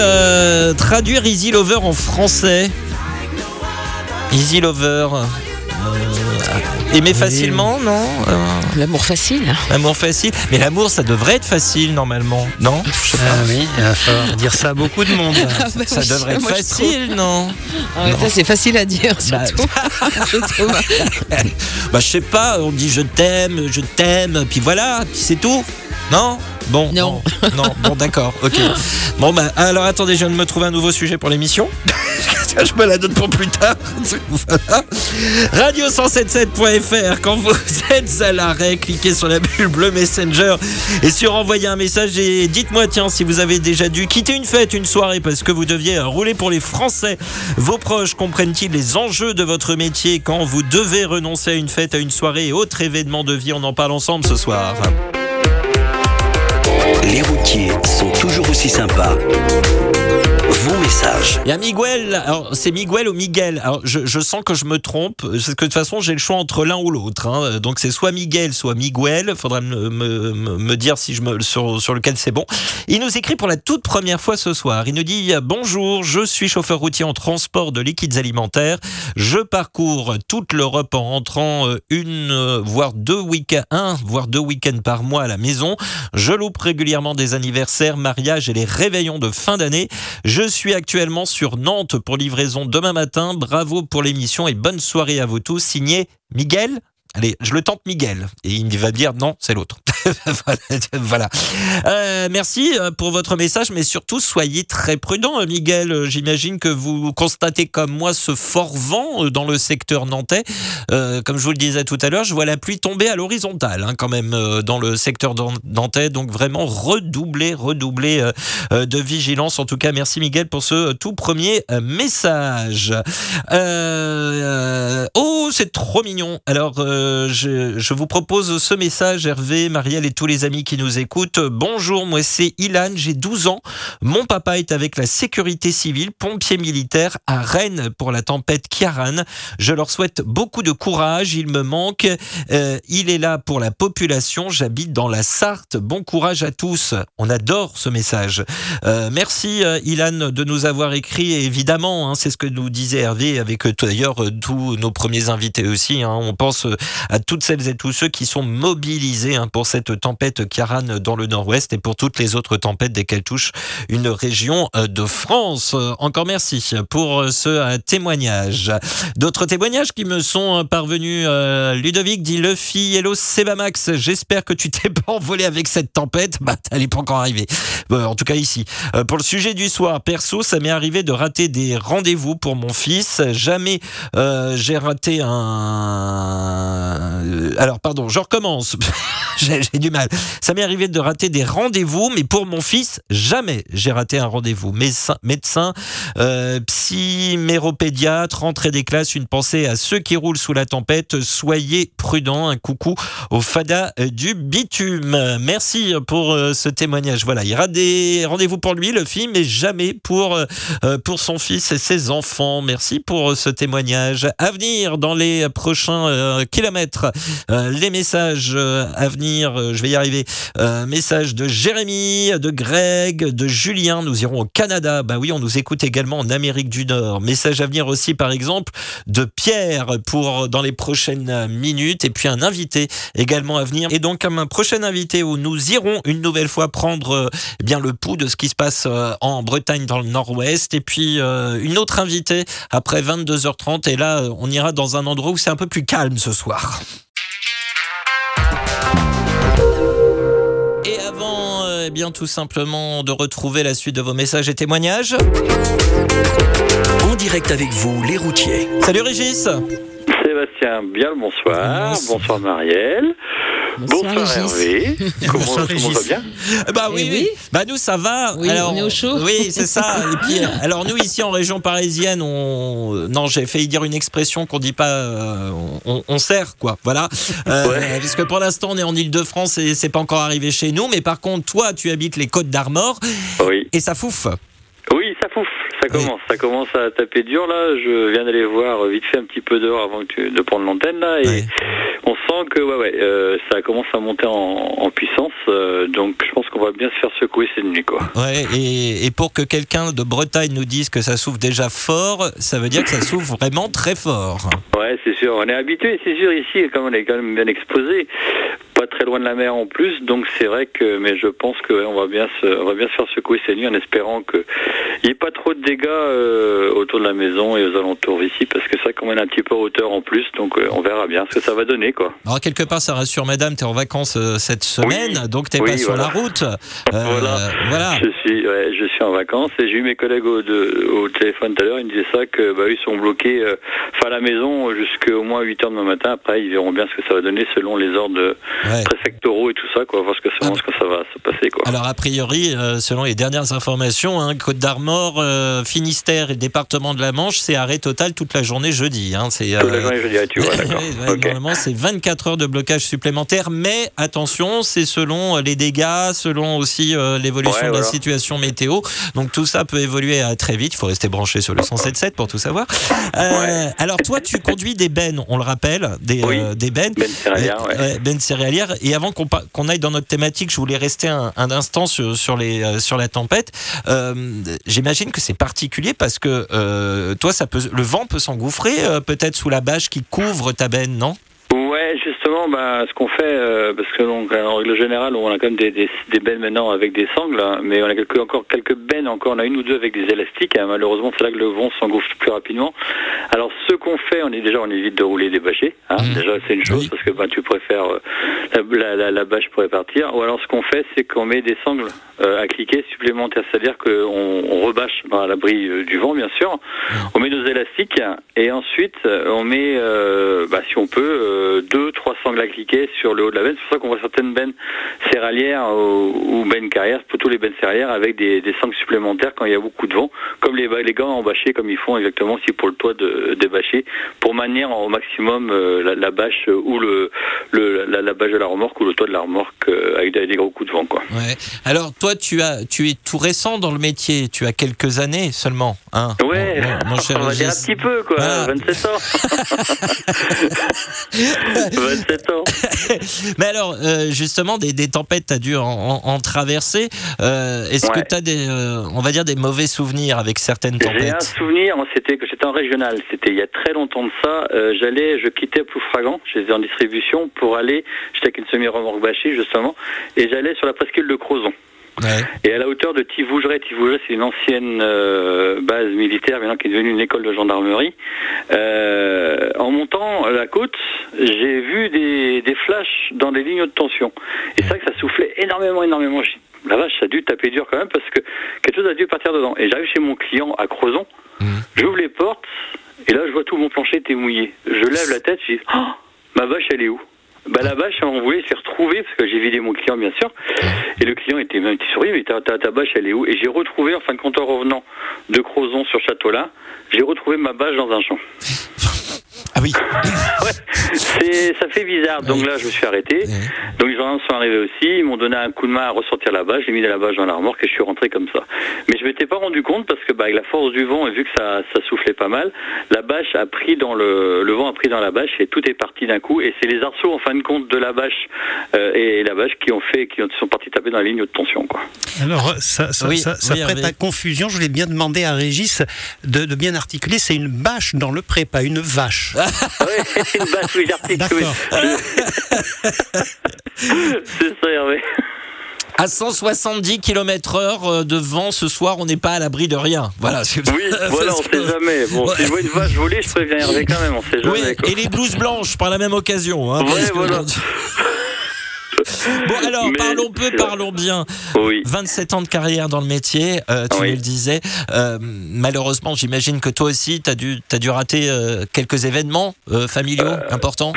traduire Easy Lover en français. Easy Lover. Aimer facilement, non euh, L'amour facile. L'amour facile. Mais l'amour, ça devrait être facile normalement, non? Ah oui, il va falloir dire ça à beaucoup de monde. Ah bah ça devrait être facile, non, ah Ça, c'est facile à dire, bah, surtout. bah, je sais pas, on dit je t'aime, je t'aime, puis voilà, puis c'est tout. Non Bon, non, non, bon, d'accord, ok. Bon, bah, alors attendez, je viens de me trouver un nouveau sujet pour l'émission. je me la donne pour plus tard. Radio177.fr, quand vous êtes à l'arrêt, cliquez sur la bulle bleue Messenger et sur envoyer un message et dites-moi, tiens, si vous avez déjà dû quitter une fête, une soirée parce que vous deviez rouler pour les Français. Vos proches comprennent-ils les enjeux de votre métier quand vous devez renoncer à une fête, à une soirée et autres événements de vie? On en parle ensemble ce soir. Les routiers sont toujours aussi sympas vos messages. Il y a Miguel, alors c'est Miguel ou Miguel. Alors je, sens que je me trompe, parce que de toute façon j'ai le choix entre l'un ou l'autre. Hein. Donc c'est soit Miguel, soit Miguel. Faudra me, me, dire si je me, sur, sur lequel c'est bon. Il nous écrit pour la toute première fois ce soir. Il nous dit Bonjour, je suis chauffeur routier en transport de liquides alimentaires. Je parcours toute l'Europe en rentrant euh, une, euh, voire deux week-ends, un, voire deux week-ends par mois à la maison. Je louperai régulièrement des anniversaires, mariages et les réveillons de fin d'année. Je suis actuellement sur Nantes pour livraison demain matin. Bravo pour l'émission et bonne soirée à vous tous. Signé Miguel Allez, je le tente Miguel. Et il va dire non, c'est l'autre. voilà. Euh, merci euh, pour votre message, mais surtout soyez très prudent, euh, Miguel. J'imagine que vous constatez comme moi ce fort vent dans le secteur nantais. comme je vous le disais tout à l'heure, je vois la pluie tomber à l'horizontale hein, quand même dans le secteur nantais. Donc vraiment redoubler, redoubler de vigilance. En tout cas, merci Miguel pour ce tout premier message. oh, c'est trop mignon. Alors, je, je vous propose ce message, Hervé, Marie et tous les amis qui nous écoutent. Bonjour, moi c'est Ilan, j'ai 12 ans. Mon papa est avec la sécurité civile, pompier militaire à Rennes pour la tempête Kiaran. Je leur souhaite beaucoup de courage, il me manque. Euh, il est là pour la population, j'habite dans la Sarthe. Bon courage à tous. On adore ce message. Euh, merci euh, Ilan de nous avoir écrit évidemment, hein, c'est ce que nous disait Hervé avec d'ailleurs tous nos premiers invités aussi. Hein. on pense à toutes celles et tous ceux qui sont mobilisés hein, pour cette tempête Kiaran dans le nord-ouest et pour toutes les autres tempêtes dès qu'elles touchent une région euh, de France. Euh, encore merci pour euh, ce témoignage. D'autres témoignages qui me sont parvenus. Ludovic dit Luffy, hello Sebamax, j'espère que tu t'es pas envolé avec cette tempête. Bah, n'est pas encore arrivée. en tout cas ici. Pour le sujet du soir, perso, ça m'est arrivé de rater des rendez-vous pour mon fils. Jamais j'ai raté un... Alors pardon, je recommence. j'ai du mal. Ça m'est arrivé de rater des rendez-vous, mais pour mon fils, jamais j'ai raté un rendez-vous. Médecin, médecin euh, rentrée des classes, une pensée à ceux qui roulent sous la tempête. Soyez prudents. Un coucou au fada du bitume. Merci pour euh, ce témoignage. Voilà, il aura des rendez-vous pour lui, le film, mais jamais pour, euh, pour son fils et ses enfants. Merci pour ce témoignage. À venir dans les prochains euh, kilomètres, les messages à venir euh, je vais y arriver. Euh, message de Jérémy, de Greg, de Julien. Nous irons au Canada. Bah oui, on nous écoute également en Amérique du Nord. Message à venir aussi, par exemple, de Pierre pour dans les prochaines minutes. Et puis un invité également à venir. Et donc un prochain invité où nous irons une nouvelle fois prendre eh bien le pouls de ce qui se passe euh, en Bretagne dans le Nord-Ouest. Et puis une autre invitée après 22h30. Et là, on ira dans un endroit où c'est un peu plus calme ce soir. Eh bien, tout simplement de retrouver la suite de vos messages et témoignages. En direct avec vous, les routiers. Salut Régis. Sébastien, bien le bonsoir. Bonsoir, Marielle. Bonsoir, Hervé. Comment, ça va bien Bah oui, oui, Bah nous ça va. Oui, alors, on est au chaud. Oui, c'est ça. Et puis, alors nous ici en région parisienne, on non, j'ai failli dire une expression qu'on dit pas, euh, on, on, sert quoi. Voilà. Euh, Parce que pour l'instant on est en Île-de-France et c'est pas encore arrivé chez nous. Mais par contre, toi, tu habites les Côtes d'Armor. Oui. Et ça fouffe. Oui, ça fouffe. Ça commence, ça commence à taper dur là. Je viens d'aller voir vite fait un petit peu dehors avant de prendre l'antenne là, et on sent que ouais, ouais, euh, ça commence à monter en, puissance. Euh, donc je pense qu'on va bien se faire secouer cette nuit quoi. Ouais, et, et pour que quelqu'un de Bretagne nous dise que ça souffle déjà fort, ça veut dire que ça souffle vraiment très fort. Ouais, c'est sûr. On est habitué, c'est sûr ici, comme on est quand même bien exposé pas très loin de la mer en plus, donc c'est vrai que, mais je pense que on va bien se, on va bien se faire secouer cette nuit en espérant qu'il n'y ait pas trop de dégâts euh, autour de la maison et aux alentours ici, parce que ça, quand même un petit peu hauteur en plus, donc euh, on verra bien ce que ça va donner, quoi. Alors quelque part, ça rassure, Madame, tu es en vacances euh, cette semaine, donc donc t'es pas sur la route. voilà. voilà. Je suis, ouais, je en vacances et j'ai eu mes collègues au, au téléphone tout à l'heure, ils me disaient ça que bah, ils sont bloqués, à la maison jusqu'au moins 8 h demain matin. Après, ils verront bien ce que ça va donner selon les ordres préfectoraux et tout ça, quoi, voir ce que, ça, ah. que ça va se passer. Quoi. Alors, a priori, euh, selon les dernières informations, hein, Côte d'Armor, euh, Finistère et département de la Manche, c'est arrêt total toute la journée jeudi. Hein, c'est, toute la euh, journée jeudi, ah, tu vois, d'accord. Normalement, c'est 24 heures de blocage supplémentaire, mais attention, c'est selon les dégâts, selon aussi l'évolution de la situation météo. Donc, tout ça peut évoluer très vite. Il faut rester branché sur le 107.7 pour tout savoir. Alors, toi, tu conduis des bennes, on le rappelle, des, des bennes. Bennes céréalières, ouais. bennes céréalières et avant qu'on aille dans notre thématique, je voulais rester un, instant sur, les, euh, sur la tempête. Euh, j'imagine que c'est particulier parce que euh, toi, ça peut, le vent peut s'engouffrer peut-être sous la bâche qui couvre ta benne, non? Ouais, justement, bah, ce qu'on fait, euh, parce que donc, en règle générale, on a quand même des, des, des bennes maintenant avec des sangles, hein, mais on a quelques, encore quelques bennes, encore on a une ou deux avec des élastiques. hein. malheureusement, c'est là que le vent s'engouffre plus rapidement. Alors, ce qu'on fait, on est déjà, on évite de rouler des bâchés. Hein, Mhm. Déjà, c'est une chose Oui. parce que bah, tu préfères euh, la, la, la bâche pourrait partir. Ou alors, ce qu'on fait, c'est qu'on met des sangles euh, à cliquer supplémentaires, c'est-à-dire qu'on on rebâche bah, à l'abri du vent, bien sûr. On met nos élastiques et ensuite on met, bah, si on peut, euh, deux, trois sangles à cliquer sur le haut de la benne. C'est pour ça qu'on voit certaines bennes céréalières ou, ou bennes carrières, plutôt les bennes céréalières avec des, des sangles supplémentaires quand il y a beaucoup de vent, comme les, les gars en bâché, comme ils font exactement aussi pour le toit de, des bâchés, pour maintenir au maximum euh, la, la bâche euh, ou le, le la, la bâche de la remorque ou le toit de la remorque euh, avec des, des gros coups de vent, quoi. Ouais. Alors toi, tu as, tu es tout récent dans le métier. Tu as quelques années seulement, hein Ouais, mon, mon- mon cher on va dire un petit peu, quoi. Ah. 27 ans. 27 ans. Mais alors, euh, justement, des, des tempêtes, tu as dû en, en- en traverser. Euh, Est-ce que tu as des, euh, on va dire, des mauvais souvenirs avec certaines J'ai un tempêtes? souvenir, c'était que j'étais en régional. C'était il y a très longtemps de ça. Euh, J'allais, je quittais Ploufragan, j'étais en distribution pour aller, j'étais avec une semi-remorque bâchée justement, et j'allais sur la presqu'île de Crozon. Ouais. Et à la hauteur de Tivougeret, Tivougeret c'est une ancienne euh, base militaire maintenant qui est devenue une école de gendarmerie. Euh, en montant la côte, j'ai vu des, des flashs dans des lignes de tension. Et c'est vrai que ça soufflait énormément, énormément. La vache, ça a dû taper dur quand même parce que quelque chose a dû partir dedans. Et j'arrive chez mon client à Crozon, Mhm. j'ouvre les portes et là je vois tout mon plancher était mouillé. Je lève la tête, je dis oh, ma vache elle est où? Bah la bâche, on voulait se retrouver parce que j'ai vidé mon client bien sûr. Et le client était même sourire, mais ta, ta, ta bâche elle est où? Et j'ai retrouvé en fin de compte en revenant de Crozon sur Château-là, j'ai retrouvé ma bâche dans un champ. Ah oui. Ouais, c'est ça fait bizarre. Donc là je me suis arrêté. Donc les gendarmes sont arrivés aussi, ils m'ont donné un coup de main à ressortir la bâche, j'ai mis la bâche dans la remorque et je suis rentré comme ça. Mais je m'étais pas rendu compte parce que bah, avec la force du vent et vu que ça, ça soufflait pas mal, la bâche a pris dans le le vent a pris dans la bâche et tout est parti d'un coup et c'est les arceaux en fin de compte de la bâche euh, et la bâche qui ont fait qui ont- sont partis taper dans la ligne de tension quoi. Alors, ça, ça, Oui, ça, ça oui, prête Hervé. à confusion. Je voulais bien demander à Régis de, de bien articuler. C'est une bâche dans le pré, pas une vache. Ouais, une oui j'articule. oui. C'est ça Hervé. À 170 km heure euh, de vent ce soir, on n'est pas à l'abri de rien. Voilà. c'est- Oui, voilà, on sait jamais. Bon, Ouais. si je vois une vache voler, je préviens Hervé quand même, on sait Oui, jamais quoi. et les blouses blanches par la même occasion. hein, Ouais, parce que- voilà. Bon alors, Mais- parlons peu, parlons bien. Oui. 27 ans de carrière dans le métier, euh, tu Oui. nous le disais. Euh, malheureusement, j'imagine que toi aussi, tu as dû, t'as dû rater euh, quelques événements familiaux importants.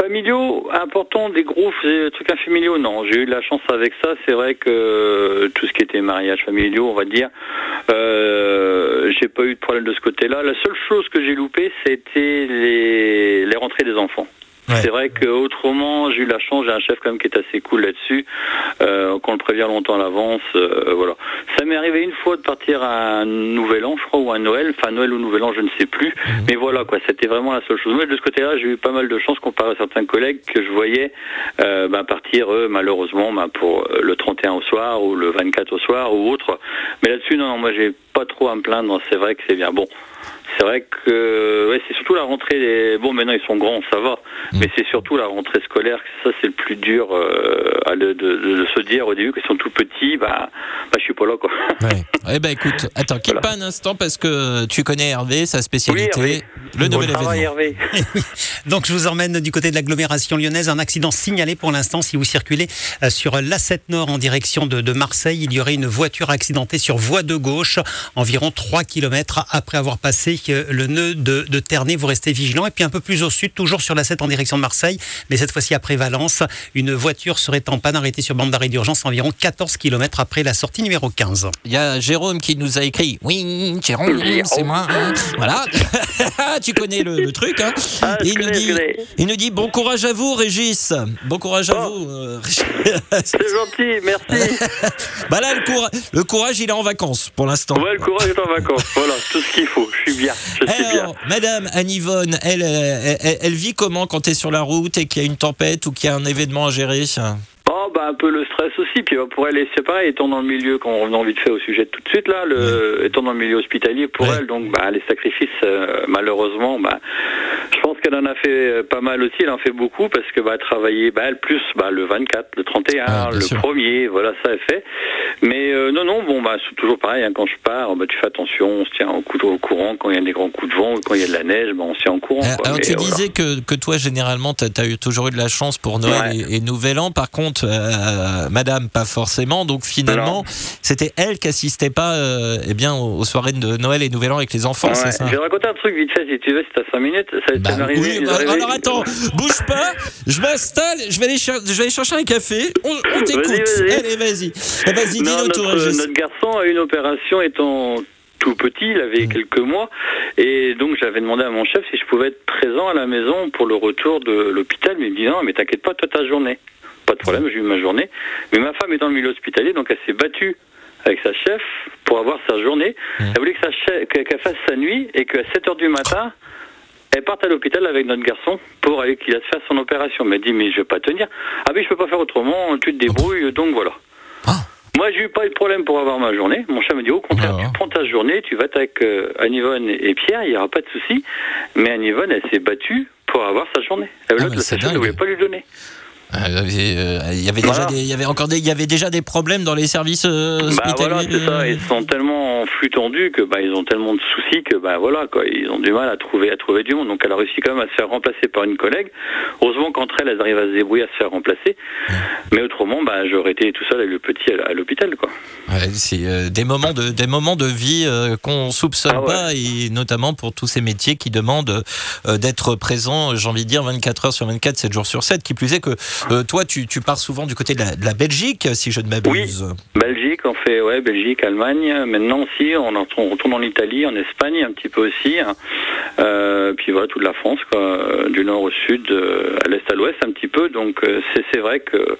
Familiaux, important, des gros trucs familiaux, non. J'ai eu de la chance avec ça. C'est vrai que tout ce qui était mariage familiaux, on va dire, euh, j'ai pas eu de problème de ce côté-là. La seule chose que j'ai loupé, c'était les, les rentrées des enfants. Ouais. C'est vrai qu'autrement, j'ai eu la chance, j'ai un chef quand même qui est assez cool là-dessus, euh, qu'on le prévient longtemps à l'avance, euh, voilà. Ça m'est arrivé une fois de partir à un Nouvel An, je crois, ou un Noël, enfin Noël ou Nouvel An, je ne sais plus, mais voilà quoi, c'était vraiment la seule chose. Moi, de ce côté-là, j'ai eu pas mal de chance comparé à certains collègues que je voyais euh, ben, partir, eux, malheureusement, ben, pour euh, le 31 au soir, ou le 24 au soir, ou autre. Mais là-dessus, non, non, moi, j'ai pas trop à me plaindre, c'est vrai que c'est bien. Bon, c'est vrai que ouais, c'est surtout la rentrée. Des... Bon, maintenant ils sont grands, ça va, mais c'est surtout la rentrée scolaire. Ça, c'est le plus dur euh, à le- de, de- de se dire au début qu'ils sont tout petits. Bah, bah, je suis pas là, quoi. Ouais. Eh ben écoute, attends, quitte Voilà. pas un instant parce que tu connais Hervé, sa spécialité, Oui, Hervé. le nouvel Bon travail, événement. Hervé. Donc, je vous emmène du côté de l'agglomération lyonnaise. Un accident signalé pour l'instant. Si vous circulez euh, sur l'A7 Nord en direction de, de Marseille, il y aurait une voiture accidentée sur voie de gauche, environ 3 km après avoir passé euh, le nœud de, de Ternay. Vous restez vigilant. Et puis un peu plus au sud, toujours sur l'A7 en direction de Marseille, mais cette fois-ci après Valence, une voiture serait en panne arrêtée sur bande d'arrêt d'urgence environ 14 km après la sortie numéro 15. Il y a Jérôme qui nous a écrit Oui, Jérôme, c'est moi. hein. Voilà. tu connais le, le truc. Hein. Ah, il, nous connais, dit, il nous dit Bon courage à vous, Régis. Bon courage à Oh. vous. euh, C'est gentil, merci. bah là, le, coura- le courage, il est en vacances pour l'instant. ouais, le courage est en vacances. Voilà, tout ce qu'il faut. Je suis bien. Je suis bien. Alors, Madame Anne-Yvonne, elle, elle, elle- elle vit comment quand tu es sur la route et qu'il y a une tempête ou qu'il y a un événement à gérer Oh, bah un peu le stress aussi, puis bah, pour elle c'est pareil, étant dans le milieu, quand on revient vite fait au sujet tout de suite là, le, étant dans le milieu hospitalier pour elle, donc bah, les sacrifices euh, malheureusement, bah, je pense qu'elle en a fait euh, pas mal aussi, elle en fait beaucoup parce que bah, elle travaillait, bah, elle plus bah, le 24, le 31, Ah, le sûr. 1er, voilà ça elle fait. Mais euh, non non bon bah c'est toujours pareil, hein, quand je pars, bah, tu fais attention, on se tient au, coup, au courant quand il y a des grands coups de vent quand il y a de la neige, bah, on se tient au courant. Quoi. Alors Mais, tu voilà. disais que, que toi généralement tu as, eu toujours eu de la chance pour Noël Ouais. et, et Nouvel An. Par contre, euh, Madame pas forcément. Donc finalement, c'était elle qui assistait pas euh, eh bien aux, soirées de Noël et Nouvel An avec les enfants, Ouais, c'est ça Je vais te raconter un truc vite fait si tu veux, si t'as 5 minutes. Ça, Bah oui, bah, alors attends, bouge pas, je m'installe, je vais aller, je vais aller chercher un café, on, on t'écoute. Allez, vas-y. Eh, Vas-y, dis-nous tout, notre, Régis. notre garçon a eu une opération étant tout petit, il avait Mm. quelques mois, et donc j'avais demandé à mon chef si je pouvais être présent à la maison pour le retour de l'hôpital, mais il me dit non, mais t'inquiète pas, toi ta journée. Pas de problème, j'ai eu ma journée. Mais ma femme est dans le milieu hospitalier, donc elle s'est battue avec sa chef pour avoir sa journée. Mm. Elle voulait que sa chef- que- qu'elle fasse sa nuit et qu'à 7 heures du matin, elle parte à l'hôpital avec notre garçon pour aller qu'il a faire son opération. Elle m'a dit mais je vais pas tenir. Ah mais je peux pas faire autrement, tu te débrouilles, donc voilà. Ah. Moi, j'ai eu pas eu de problème pour avoir ma journée. Mon chat m'a dit au contraire, Ah. tu prends ta journée, tu vas avec euh, Anne-Yvonne et Pierre, il n'y aura pas de souci. Mais Anne-Yvonne, elle s'est battue pour avoir sa journée. Ah, l'autre, mais la ne voulait pas lui donner. Ah, Il y avait, euh, il y avait déjà des, il y avait encore des, il y avait déjà des problèmes dans les services euh, Bah hospitaliers. voilà, ça. Ils sont tellement en flux tendu que bah ils ont tellement de soucis que bah voilà quoi, ils ont du mal à trouver à trouver du monde. Donc elle a réussi quand même à se faire remplacer par une collègue. Heureusement qu'entre elles, elles arrivent à se débrouiller à se faire remplacer. Mais autrement, bah j'aurais été tout seul avec le petit à, à l'hôpital quoi. Ouais, c'est euh, des moments de des moments de vie euh, qu'on soupçonne Ah ouais. pas et notamment pour tous ces métiers qui demandent euh, d'être présents, j'ai envie de dire 24 heures sur 24, 7 jours sur 7. Qui plus est que euh, toi tu, tu pars souvent du côté de la, de la Belgique si je ne m'abuse. Belgique, on fait ouais Belgique, Allemagne. Maintenant aussi, on, en- on retourne en Italie, en Espagne un petit peu aussi. hein. Euh, puis voilà toute la France, quoi, du nord au sud, euh, à l'est à l'ouest un petit peu. Donc c'est vrai que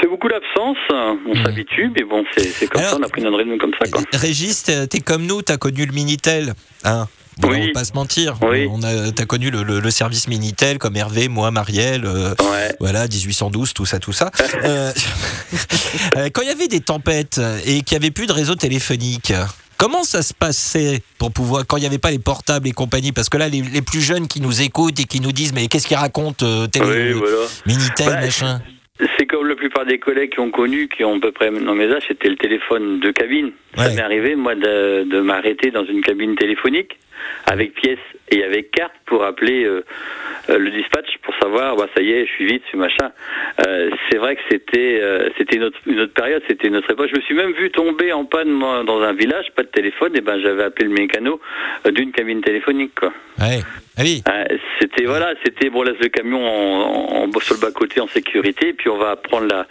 c'est beaucoup d'absence. On Mhm. s'habitue, mais bon, c'est comme Alors, ça. On a pris notre rythme comme ça, quoi. Régis, t'es t'es comme nous, t'as connu le Minitel, hein Bon, Oui. On va pas se mentir. Oui. On a, t'as connu le, le- le service Minitel comme Hervé, moi, Marielle. euh, Ouais. Voilà, 1812, tout ça, tout ça. Euh, euh, quand il y avait des tempêtes et qu'il n'y avait plus de réseau téléphonique, comment ça se passait pour pouvoir, quand il n'y avait pas les portables et compagnie? Parce que là, les, les plus jeunes qui nous écoutent et qui nous disent, mais qu'est-ce qu'ils racontent, euh, télé- Oui, voilà. Minitel, Ouais. machin? C'est comme la plupart des collègues qui ont connu, qui ont à peu près dans mes âges, c'était le téléphone de cabine. Ça m'est arrivé, moi, de, de m'arrêter dans une cabine téléphonique avec pièce et avec carte pour appeler euh, euh, le dispatch pour savoir, bah, ça y est, je suis vite, je suis machin. Euh, c'est vrai que c'était euh, c'était une autre, une autre période, c'était une autre époque. Je me suis même vu tomber en panne moi, dans un village, pas de téléphone, et ben j'avais appelé le mécano d'une cabine téléphonique. Quoi. Ouais. Ah oui. C'était voilà, c'était bon, on laisse le camion en, en- sur le bas côté en sécurité, puis on va prendre la,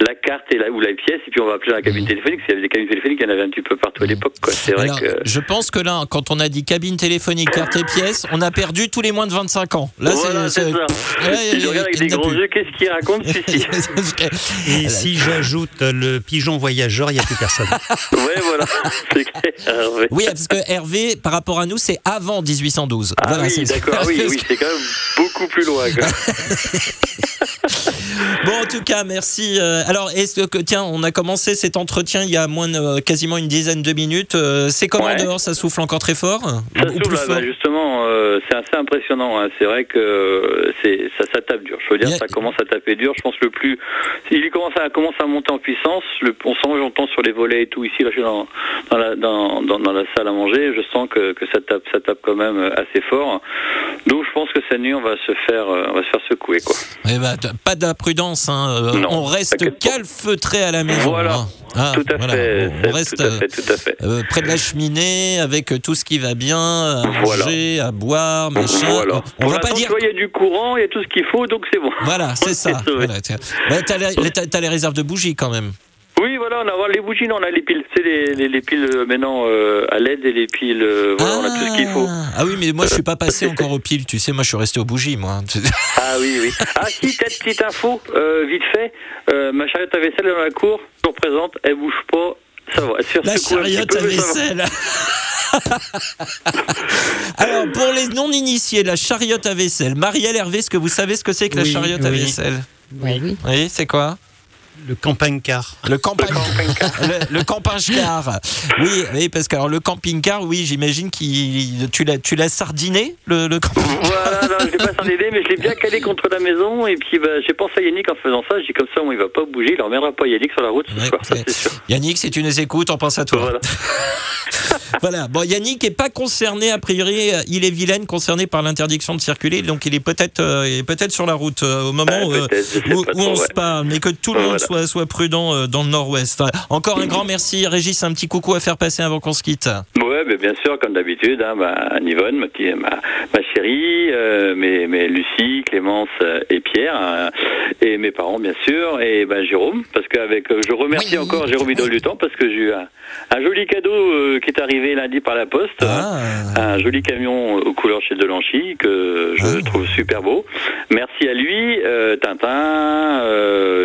la carte et la, ou la pièce, et puis on va appeler la cabine téléphonique. S'il y avait des cabines téléphoniques, il y en avait un petit peu partout à l'époque. quoi. C'est vrai que je pense que là, quand on a dit cabine téléphonique, carte et pièce, on a perdu tous les moins de 25 ans. Là, voilà, c'est ça. Regarde avec des gros yeux, qu'est-ce qu'il raconte. Et si j'ajoute le pigeon voyageur, il n'y a plus personne. Ouais, voilà, c'est clair. ouais. Oui, parce que Hervé, par rapport à nous, c'est avant 1812. Ah Voilà, oui, d'accord, oui, oui, c'est quand même beaucoup plus loin. quoi. Bon, en tout cas, merci. Euh, alors, est-ce que tiens, on a commencé cet entretien il y a moins de, euh, quasiment une dizaine de minutes. Euh, c'est comment Ouais. dehors Ça souffle encore très fort Ça Ou fort bah, justement, euh, c'est assez impressionnant. hein. C'est vrai que ça, ça tape dur. Je veux dire, a- ça commence à taper dur. Je pense le plus, il commence à commence à monter en puissance. Le, on sent, j'entends sur les volets et tout ici. Là, je suis dans, dans la dans, dans, dans la salle à manger. Je sens que, que ça tape ça tape quand même assez fort. Donc, je pense que cette nuit, on va se faire on va se faire secouer quoi. Eh ben, t- pas d'imprudence. Hein. euh, Non, on reste calfeutré à la maison. Voilà. hein. Ah, tout à voilà, fait. On, on reste tout à fait, tout à fait. euh, près de la cheminée avec tout ce qui va bien, à Voilà. manger, à boire, machin. Voilà. On Pour va pas dire. il y a du courant, il y a tout ce qu'il faut, donc c'est bon. Voilà, c'est On ça. Voilà, t'as, les, t'as- t'as les réserves de bougies quand même. Oui, voilà, on a les bougies, non, on a les piles. C'est les, les, les piles euh, maintenant euh, à LED et les piles, euh, voilà, on a tout ce qu'il faut. Ah oui, mais moi je suis pas passé encore aux piles, tu sais, moi je suis resté aux bougies, moi. Ah oui, oui. Ah si, peut-être petite info, euh, vite fait, euh, ma charrette à vaisselle dans la cour, je représente, elle bouge pas, ça va. Elle se La peu, à vaisselle. Alors, pour les non-initiés, la chariote à vaisselle. Marielle Hervé, est-ce que vous savez ce que c'est que la Oui, chariote à oui. vaisselle? Bah oui. Oui, c'est quoi? Le campagne-car. Le campagne, le, le campagne-car. Oui, oui, parce que alors, le camping-car, oui, j'imagine qu'il tu l'as tu l'as sardiné le, le camping. Voilà, non, je l'ai pas sardiné, mais je l'ai bien calé contre la maison. Et puis, bah, j'ai pensé à Yannick en faisant ça. Je dis comme ça, bon, il va pas bouger, il ne reviendra pas Yannick sur la route ce Ouais, soir, ça c'est sûr. Yannick, si tu nous écoutes, on pense à toi. Voilà. Voilà. Bon, Yannick est pas concerné a priori. euh, Il est vilaine concerné par l'interdiction de circuler, donc il est peut-être euh, il est peut-être sur la route euh, au moment euh, sais où, pas où trop, on se parle, mais que tout le monde Soit prudent euh, dans le Nord-Ouest. Encore un grand merci, Régis. Un petit coucou à faire passer avant qu'on se quitte. Ouais, mais bien sûr, comme d'habitude, hein, Yvonne, ma, petite- ma, ma chérie, euh, mes, mes Lucie, Clémence euh, et Pierre, euh, et mes parents, bien sûr, et bah, Jérôme, parce qu'avec, euh, je remercie Oui. encore Jérôme Temps, parce que j'ai eu un, un joli cadeau euh, qui est arrivé lundi par la poste. Ah. Un joli camion aux couleurs chez Delanchy que je Ah. trouve super beau. Merci à lui, euh, Tintin,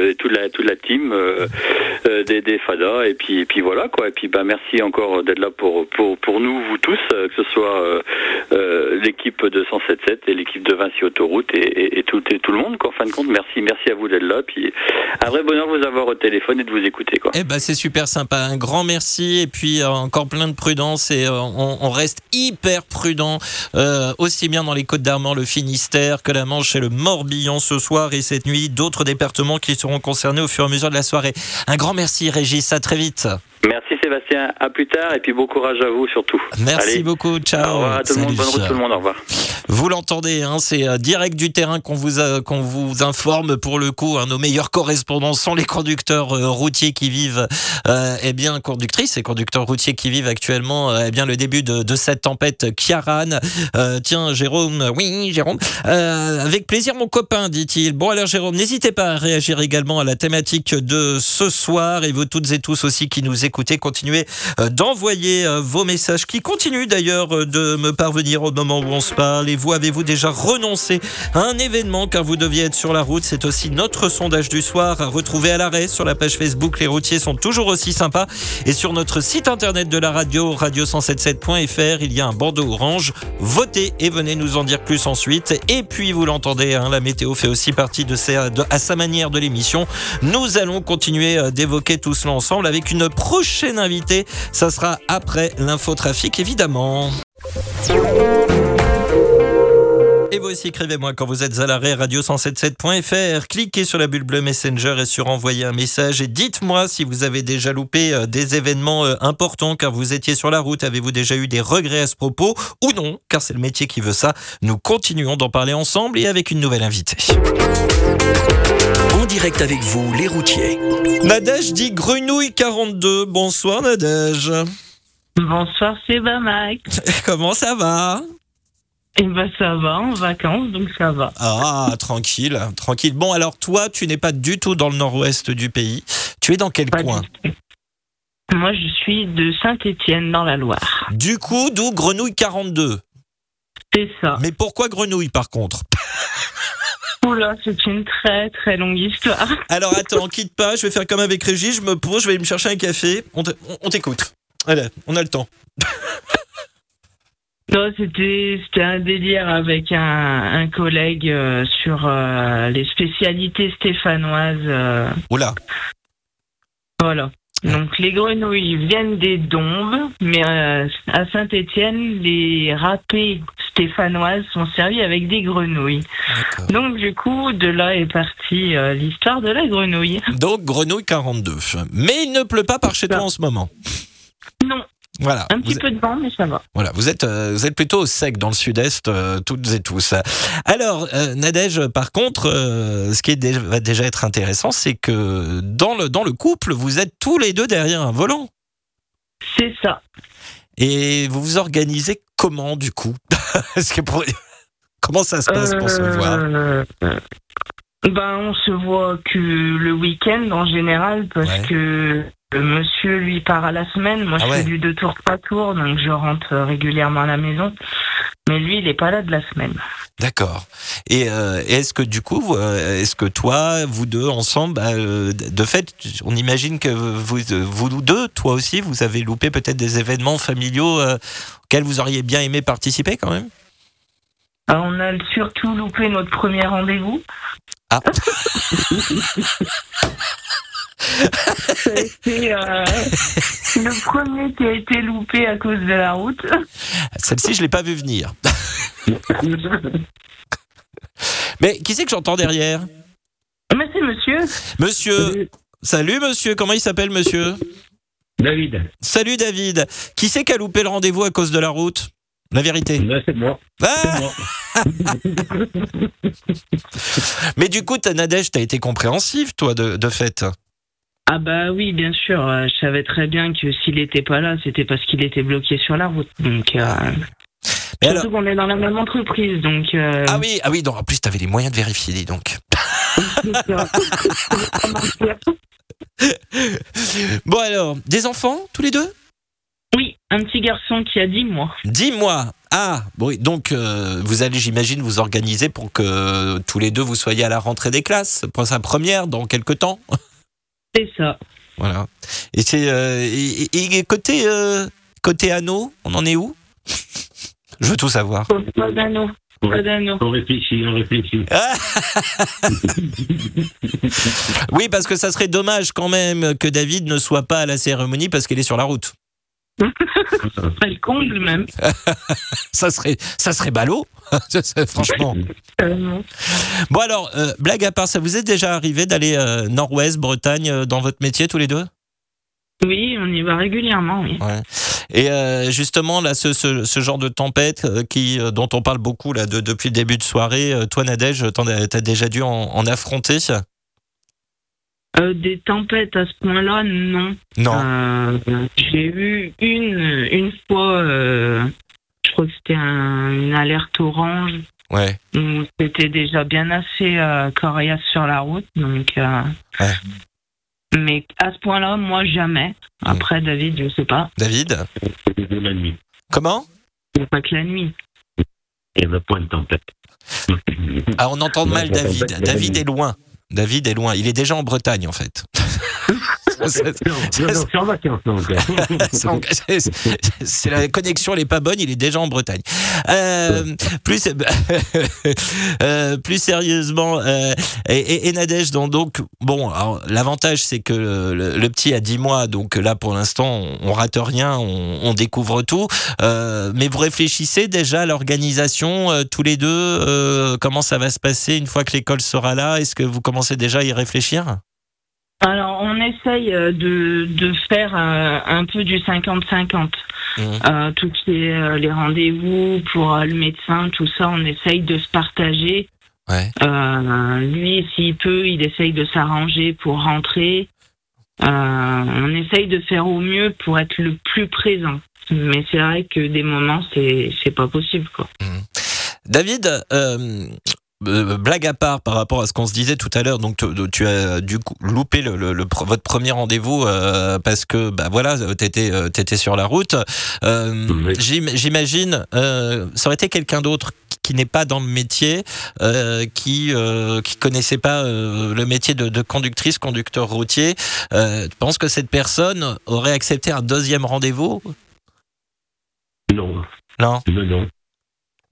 et toute la toute la team euh, euh, des, Fada et puis et puis voilà quoi. Et puis bah merci encore d'être là pour pour pour nous vous tous, euh, que ce soit l'équipe de 177 et l'équipe de Vinci Autoroute et, tout et tout le monde quoi. En fin de compte, merci merci à vous d'être là. Puis un vrai bonheur vous avoir au téléphone et de vous écouter quoi. Eh ben c'est super sympa. Un grand merci et puis encore plein de prudence et on, reste hyper prudent aussi bien dans les Côtes d'Armor, le Finistère que la Manche et le Morbihan ce soir et cette nuit. D'autres départements qui seront concernés au fur et à mesure de la soirée. Un grand merci Régis. À très vite. Merci Sébastien. À plus tard et puis bon courage à vous surtout. Merci Allez. beaucoup. Ciao. Au revoir à tout le monde. Bonne route tout le monde. Au revoir. Vous l'entendez, hein, c'est euh, direct du terrain qu'on vous, a- qu'on vous informe pour le coup. hein, nos meilleurs correspondants sont les conducteurs euh, routiers qui vivent, euh, eh bien conductrices et conducteurs routiers qui vivent actuellement, euh, eh bien le début de, de cette tempête Kiaran. Tiens, Jérôme, oui, Jérôme, euh, avec plaisir mon copain, dit-il. Bon alors Jérôme, n'hésitez pas à réagir également à la thématique de ce soir et vous toutes et tous aussi qui nous écoutez, continuez euh, d'envoyer euh, vos messages qui continuent d'ailleurs euh, de me parvenir au moment où on se parle. Et vous, avez-vous déjà renoncé à un événement car vous deviez être sur la route? C'est aussi notre sondage du soir à retrouver à l'arrêt sur la page Facebook. Les routiers sont toujours aussi sympas. Et sur notre site internet de la radio, radio177.fr, il y a un bandeau orange. Votez et venez nous en dire plus ensuite. Et puis, vous l'entendez, hein, la météo fait aussi partie de, à sa manière de l'émission. Nous allons continuer d'évoquer tout cela ensemble avec une prochaine invitée. Ça sera après l'infotrafic, évidemment. Et vous aussi, écrivez-moi quand vous êtes à l'arrêt radio177.fr. Cliquez sur la bulle bleue Messenger et sur envoyer un message. Et dites-moi si vous avez déjà loupé euh, des événements euh, importants car vous étiez sur la route. Avez-vous déjà eu des regrets à ce propos ou non? Car c'est le métier qui veut ça. Nous continuons d'en parler ensemble et avec une nouvelle invitée. Direct avec vous, les routiers. Nadège dit Grenouille 42. Bonsoir Nadège. Bonsoir, c'est Bamac. Comment ça va? Eh ben ça va, en vacances, donc ça va. Ah, tranquille, tranquille. Bon, alors toi, tu n'es pas du tout dans le nord-ouest du pays. Tu es dans quel Pas coin? Moi, je suis de Saint-Étienne, dans la Loire. Du coup, d'où Grenouille 42. C'est ça. Mais pourquoi Grenouille par contre? Oula, c'est une très très longue histoire. Alors attends, quitte pas, je vais faire comme avec Régis, je me pose, je vais me chercher un café. On t'écoute. Allez, on a le temps. Non, c'était c'était un délire avec un, un collègue euh, sur euh, les spécialités stéphanoises. euh, Oula. voilà. Donc les grenouilles viennent des Dombes, mais euh, à Saint-Étienne, les râpés stéphanoises sont servis avec des grenouilles. Donc du coup, de là est partie euh, l'histoire de la grenouille. Donc Grenouille 42. Mais il ne pleut pas par chez toi en ce moment. Non, Voilà. un Vous petit peu de vent, mais ça va. Voilà, vous êtes, euh, vous êtes plutôt au sec dans le sud-est, euh, toutes et tous. Alors, euh, Nadège, par contre, euh, ce qui est déjà, va déjà être intéressant, c'est que dans le, dans le couple, vous êtes tous les deux derrière un volant. C'est ça. Et vous vous organisez comment, du coup que pour- Comment ça se passe pour se voir? Ben, on se voit que le week-end en général parce Ouais. que le monsieur lui part à la semaine. Moi, Ah je ouais. fais du deux tours, trois tours, donc je rentre régulièrement à la maison. Mais lui, il est pas là de la semaine. D'accord. Et euh, est-ce que du coup, euh, est-ce que toi, vous deux ensemble, bah, euh, de fait, on imagine que vous, vous deux, toi aussi, vous avez loupé peut-être des événements familiaux euh, auxquels vous auriez bien aimé participer quand même? Alors, on a surtout loupé notre premier rendez-vous. Ah. Ça a été euh, le premier qui a été loupé à cause de la route. Celle-ci, je l'ai pas vu venir. Mais qui c'est que j'entends derrière? Mais c'est monsieur. Monsieur. Salut monsieur, comment il s'appelle monsieur? David, Salut David. Qui c'est qui a loupé le rendez-vous à cause de la route? La vérité. c'est moi. Ah C'est moi. Mais du coup, ta Nadège, t'as été compréhensive, toi, de, de fait. Ah bah oui, bien sûr. euh, Je savais très bien que s'il était pas là, c'était parce qu'il était bloqué sur la route. Donc, euh, Mais surtout alors- qu'on est dans la même entreprise, donc. euh, Ah oui, ah oui, donc en plus, t'avais les moyens de vérifier, dis donc. Bon alors, des enfants, tous les deux? Oui, un petit garçon qui a 10 mois. Dis-moi. Ah, bon, oui, donc euh, vous allez, j'imagine, vous organiser pour que tous les deux vous soyez à la rentrée des classes pour sa première dans quelques temps? C'est ça. Voilà. Et c'est euh, et, et- et côté euh, côté anneau, on en est où? Je veux tout savoir. Pas d'anneau. Pas d'anneau. On réfléchit, on réfléchit. Oui, parce que ça serait dommage quand même que David ne soit pas à la cérémonie parce qu'il est sur la route. Ce serait le comble même. Ça serait ça serait ballot. Ça Franchement. Bon alors, euh, blague à part, ça vous est déjà arrivé d'aller euh, Nord-Ouest, Bretagne, euh, dans votre métier tous les deux? Oui, on y va régulièrement, oui. Et euh, justement, là, ce, ce, ce genre de tempête qui, dont on parle beaucoup là, de- depuis le début de soirée, toi, Nadège, t'as déjà dû en, en affronter? Euh, des tempêtes à ce point-là, non. Non. Euh, J'ai eu une, une fois, euh, je crois que c'était un- une alerte orange Ouais. où c'était déjà bien assez euh, coriace sur la route. Donc, euh, Ouais. Mais à ce point-là, moi, jamais. Après, David, je sais pas. David la nuit. Comment? Il n'y a pas que la nuit. Il y avait point de tempête. Ah, on entend mal David. pas. David est loin. David est loin. Il est déjà en Bretagne, en fait. C'est- la connexion, elle est pas bonne. Il est déjà en Bretagne. Euh, plus, euh, plus sérieusement, euh, et, et, et Nadège, donc, donc bon, l'avantage c'est que le, le petit a 10 mois, donc là pour l'instant on, on rate rien, on, on découvre tout. Euh, mais vous réfléchissez déjà à l'organisation euh, tous les deux, euh, comment ça va se passer une fois que l'école sera là? Est-ce que vous commencez déjà à y réfléchir? Alors, on essaye euh, de, de faire euh, un peu du 50-50. Mhm. Euh, tout ce qui est euh, les rendez-vous pour euh, le médecin, tout ça, on essaye de se partager. Ouais. Euh, lui, s'il peut, il essaye de s'arranger pour rentrer. Euh, on essaye de faire au mieux pour être le plus présent. Mais c'est vrai que des moments, c'est c'est pas possible, quoi. David, euh, euh, blague à part par rapport à ce qu'on se disait tout à l'heure, donc tu, tu as du coup loupé le, le- le- votre premier rendez-vous euh, parce que bah voilà, t'étais euh, t'étais sur la route. Euh, Oui. J'imagine, ça aurait été quelqu'un d'autre qui n'est pas dans le métier, qui qui connaissait pas le métier de, de conductrice, conducteur routier. Tu penses que cette personne aurait accepté un deuxième rendez-vous? Non, Non. non, non.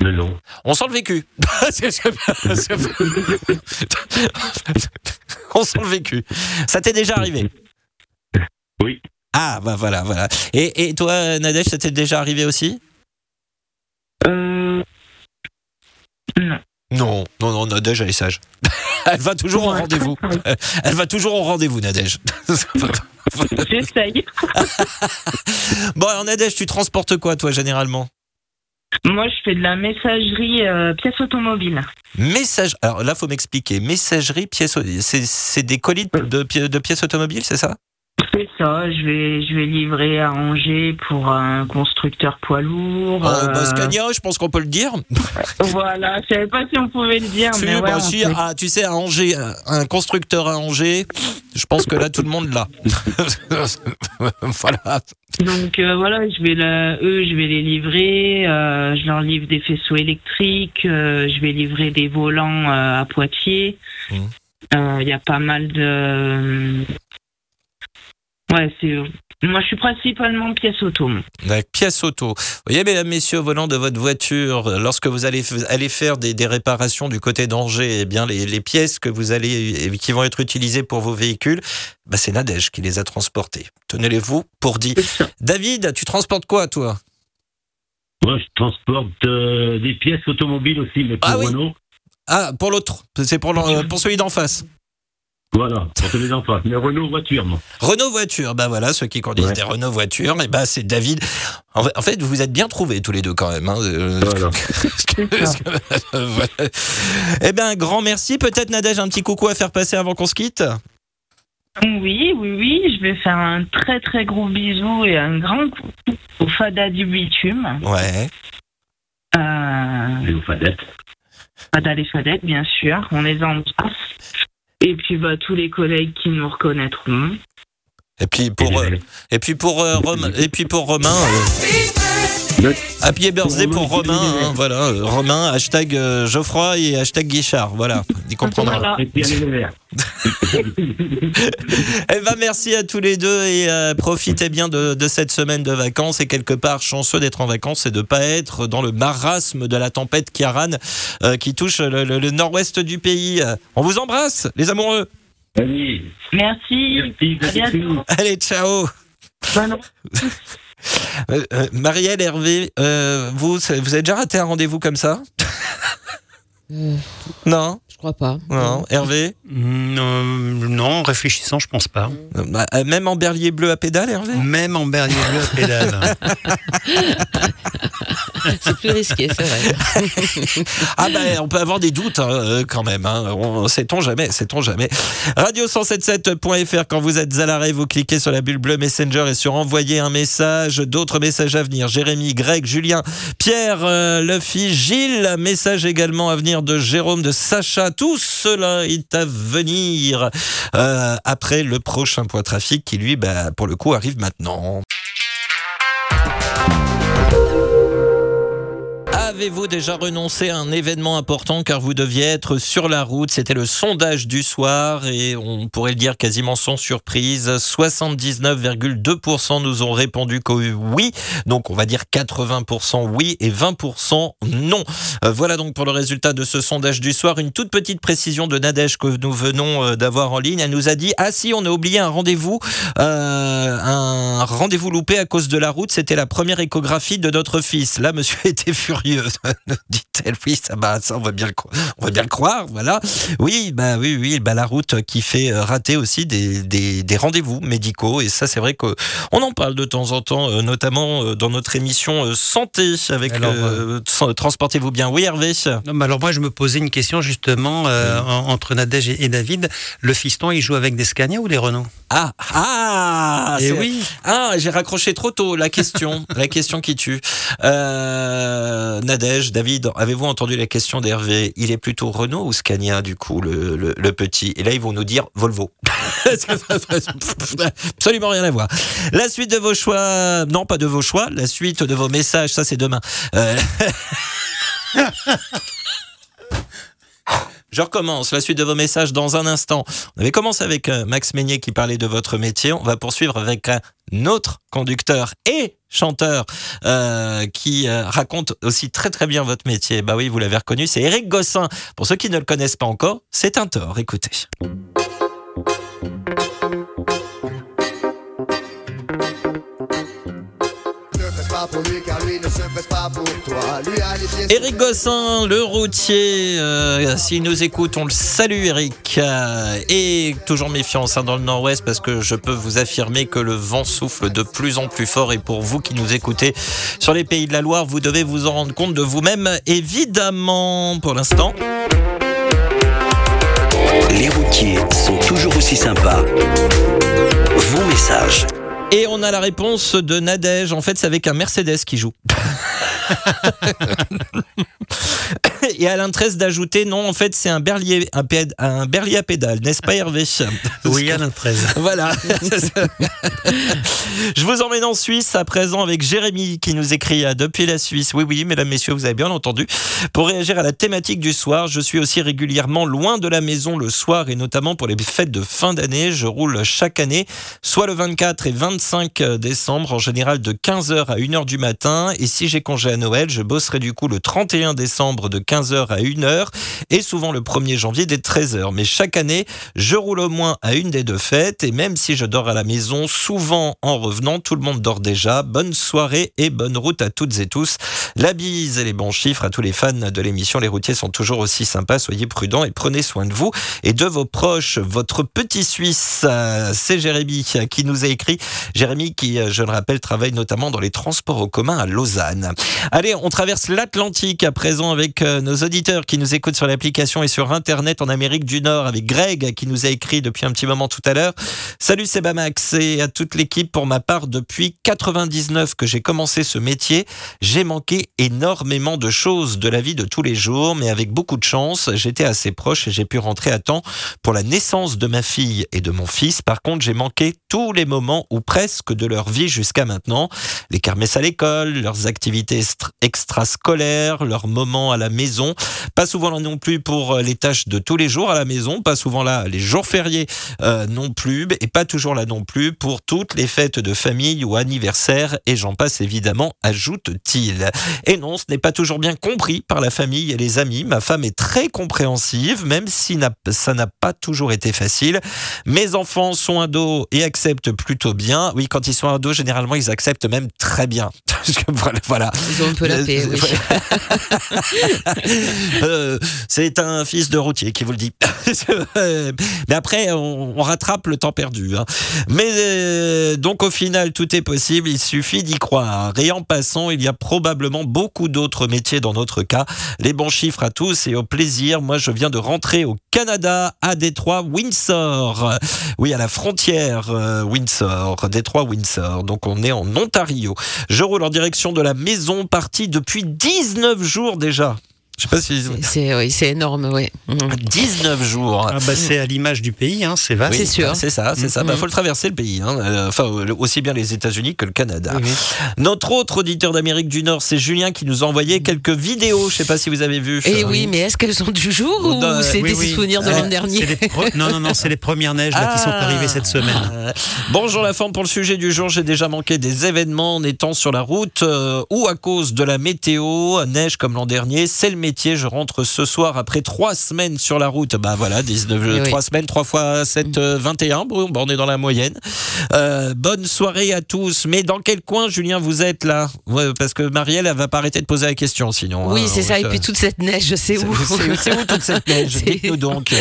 Non. On sent le vécu. C'est- c'est- c'est- On sent le vécu. Ça t'est déjà arrivé Oui. Ah, bah voilà, voilà. Et, et toi, Nadège, ça t'est déjà arrivé aussi Euh, non. Non, non, non, Nadège, elle est sage. Elle va toujours au rendez-vous. Elle va toujours au rendez-vous, Nadège. J'essaye. Bon, alors, Nadège, tu transportes quoi, toi, généralement? Moi, je fais de la messagerie euh, pièces automobiles. Message. Alors là, faut m'expliquer. Messagerie, pièces. C'est c'est des colis de, de pièces automobiles, c'est ça? C'est ça, je vais, je vais livrer à Angers pour un constructeur poids lourd. Oh, euh, bah, Scania, je pense qu'on peut le dire. Voilà, je savais pas si on pouvait le dire, Si, mais ouais, bah, si, ah, tu sais, à Angers, un- un constructeur à Angers, je pense que là, tout le monde l'a. voilà. Donc euh, voilà, je vais la- eux, je vais les livrer. euh, je leur livre des faisceaux électriques. euh, je vais livrer des volants euh, à Poitiers. Euh, Il y a pas mal de Ouais, c'est. Moi, je suis principalement pièce auto. La pièce auto. Vous voyez, mesdames, messieurs, au volant de votre voiture, lorsque vous allez, aller faire des, des réparations du côté d'Angers, eh bien, les, les pièces que vous allez, qui vont être utilisées pour vos véhicules, bah, c'est Nadège qui les a transportées. Tenez-les-vous pour dit. David, tu transportes quoi, toi? Moi, je transporte euh, des pièces automobiles aussi, mais pour Ah oui. Renault. Ah, pour l'autre. C'est pour, pour celui d'en face. Voilà, pour tous les enfants. Mais Renault voiture, moi. Renault voiture, bah voilà, ceux qui conduisent Ouais. des Renault voitures, et bah c'est David. En fait, en fait, vous vous êtes bien trouvés tous les deux quand même. hein. Euh, Voilà. Eh bien, un grand merci. Peut-être Nadège, un petit coucou à faire passer avant qu'on se quitte. Oui, oui, oui. Je vais faire un très, très gros bisou et un grand coucou au Fada du bitume. Ouais. Euh, Et aux fadettes. Fada les Fadettes, bien sûr. On les embrasse. Et puis, bah, tous les collègues qui nous reconnaîtront. Et puis pour euh, et puis pour euh, Romain et puis pour Romain. happy birthday pour Romain. hein, voilà, euh, Romain hashtag euh, Geoffroy et hashtag Guichard. Voilà, il comprendra. Voilà. Eh ben merci à tous les deux et euh, profitez bien de, de cette semaine de vacances et quelque part chanceux d'être en vacances et de pas être dans le marasme de la tempête Kiaran euh, qui touche le, le- le nord-ouest du pays. On vous embrasse, les amoureux. Merci. merci, À bientôt. Allez, ciao. Bonne Euh, euh, Marielle, Hervé, euh, vous, vous avez déjà raté un rendez-vous comme ça? Non, crois pas. non. Hervé, Mm, euh, non, en réfléchissant, je pense pas. Euh, bah, euh, même en berlier bleu à pédale, Hervé. Même en berlier bleu à pédale. C'est plus risqué, c'est vrai. Ah ben, on peut avoir des doutes hein, quand même. Hein. On, sait-on jamais, sait-on jamais. Radio177.fr, quand vous êtes à l'arrêt, vous cliquez sur la bulle bleue Messenger et sur envoyer un message. D'autres messages à venir. Jérémy, Greg, Julien, Pierre, euh, Luffy, Gilles. Message également à venir de Jérôme, de Sacha. Tout cela est à venir euh, après le prochain point trafic qui, lui, bah, pour le coup, arrive maintenant. Avez-vous déjà renoncé à un événement important car vous deviez être sur la route? C'était le sondage du soir et on pourrait le dire quasiment sans surprise. 79,2% nous ont répondu que oui. Donc on va dire 80% oui et 20% non. Euh, Voilà donc pour le résultat de ce sondage du soir. Une toute petite précision de Nadège que nous venons euh, d'avoir en ligne. Elle nous a dit Ah si, on a oublié un rendez-vous, euh, un rendez-vous loupé à cause de la route. C'était la première échographie de notre fils. Là, monsieur était furieux. Dit-elle, oui, ça, bah, ça, on va bien le, on va bien le croire, voilà. Oui, bah oui, oui, bah la route qui fait euh, rater aussi des, des, des rendez-vous médicaux. Et ça, c'est vrai que on en parle de temps en temps, euh, notamment euh, dans notre émission santé avec euh, Transportez-vous bien. Oui, Hervé. Non, alors moi, je me posais une question justement euh, en- entre Nadège et, et David. Le fiston, il joue avec des Scania ou des Renault? Ah, ah, c'est- oui. Ah, j'ai raccroché trop tôt. La question, la question qui tue. Euh, Nadège, David, avez-vous entendu la question d'Hervé? Il est plutôt Renault ou Scania, du coup, le, le- le petit? Et là, ils vont nous dire Volvo. Absolument rien à voir. La suite de vos choix, non pas de vos choix, la suite de vos messages, ça c'est demain. Euh, Je recommence la suite de vos messages dans un instant. On avait commencé avec euh, Max Meignet qui parlait de votre métier. On va poursuivre avec un autre conducteur et chanteur euh, qui euh, raconte aussi très très bien votre métier. Bah oui, vous l'avez reconnu, c'est Eric Gossin. Pour ceux qui ne le connaissent pas encore, c'est un tort. Écoutez. Eric Gossin, le routier, euh, s'il nous écoute, on le salue Eric. Euh, et toujours méfiance hein, dans le nord-ouest parce que je peux vous affirmer que le vent souffle de plus en plus fort et pour vous qui nous écoutez sur les pays de la Loire, vous devez vous en rendre compte de vous-même évidemment pour l'instant. Les routiers sont toujours aussi sympas. Vos messages. Et on a la réponse de Nadège, en fait c'est avec un Mercedes qui joue. Et Alain 13 d'ajouter, non, en fait, c'est un berlier, un, péd- un berlier à pédale, n'est-ce pas Hervé? Oui, Alain 13. Voilà. Je vous emmène en Suisse à présent avec Jérémy qui nous écrit euh, depuis la Suisse. Oui, oui, mesdames, messieurs, vous avez bien entendu. Pour réagir à la thématique du soir, je suis aussi régulièrement loin de la maison le soir et notamment pour les fêtes de fin d'année. Je roule chaque année, soit le 24 et 25 décembre, en général de 15h à 1h du matin. Et si j'ai congé à Noël, je bosserai du coup le 31 décembre de 15h à 1h et souvent le 1er janvier dès 13h. Mais chaque année, je roule au moins à une des deux fêtes et même si je dors à la maison, souvent en revenant, tout le monde dort déjà. Bonne soirée et bonne route à toutes et tous. La bise et les bons chiffres à tous les fans de l'émission. Les routiers sont toujours aussi sympas. Soyez prudents et prenez soin de vous et de vos proches. Votre petit Suisse, euh, c'est Jérémy qui nous a écrit. Jérémy qui, euh, je le rappelle, travaille notamment dans les transports en commun à Lausanne. Allez, on traverse l'Atlantique à présent avec euh, nos auditeurs qui nous écoutent sur l'application et sur Internet en Amérique du Nord avec Greg qui nous a écrit depuis un petit moment tout à l'heure. Salut Sebamax et à toute l'équipe pour ma part depuis 99 que j'ai commencé ce métier, j'ai manqué énormément de choses de la vie de tous les jours mais avec beaucoup de chance, j'étais assez proche et j'ai pu rentrer à temps pour la naissance de ma fille et de mon fils. Par contre, j'ai manqué tous les moments ou presque de leur vie jusqu'à maintenant, les kermesses à l'école, leurs activités extrascolaires, leurs moments à la maison, pas souvent là non plus pour euh, les tâches de tous les jours à la maison, pas souvent là les jours fériés euh, non plus, et pas toujours là non plus pour toutes les fêtes de famille ou anniversaires, et j'en passe évidemment, ajoute-t-il. Et non, ce n'est pas toujours bien compris par la famille et les amis. Ma femme est très compréhensive, même si ça n'a pas toujours été facile. Mes enfants sont ados et acceptent plutôt bien. Oui, quand ils sont ados, généralement, ils acceptent même très bien. Voilà, voilà. Ils ont un peu la paix, oui. Euh, c'est un fils de routier qui vous le dit. Mais après, on, rattrape le temps perdu. hein. Mais euh, donc, au final, tout est possible. Il suffit d'y croire. Et en passant, il y a probablement beaucoup d'autres métiers dans notre cas. Les bons chiffres à tous et au plaisir. Moi, je viens de rentrer au Canada, à Détroit, Windsor. Oui, à la frontière euh, Windsor, Détroit, Windsor. Donc, on est en Ontario. Je roule en direction de la maison, partie depuis 19 jours déjà. Je sais pas si... C'est oui, c'est énorme, oui. Mhm. 19 jours. Ah bah, c'est à l'image du pays, hein, c'est vaste. C'est sûr. bah, C'est ça, c'est ça. Bah, Mhm. faut le traverser le pays. hein. Euh, Enfin, euh, aussi bien les États-Unis que le Canada. Oui. Notre autre auditeur d'Amérique du Nord, c'est Julien qui nous a envoyé quelques vidéos. Je sais pas si vous avez vu. Et oui, mais est-ce qu'elles sont du jour ou Euh, c'est oui, des oui. souvenirs de Euh, l'an dernier Non, non, non, c'est les premières neiges là, qui sont Ah. arrivées cette semaine. Euh, Bonjour la forme pour le sujet du jour. J'ai déjà manqué des événements en étant sur la route euh, ou à cause de la météo, neige comme l'an dernier. C'est le métier. Je rentre ce soir après trois semaines sur la route. Bah voilà, 19, Eh oui. trois semaines, 3 fois 7, euh, 21. Bon, bah, on est dans la moyenne. Euh, bonne soirée à tous. Mais dans quel coin, Julien, vous êtes là? Ouais, Parce que Marielle, elle va pas arrêter de poser la question sinon. Oui, hein. c'est ça. Et puis euh, toute cette neige, je sais où. c'est où toute cette neige? Dites-nous donc.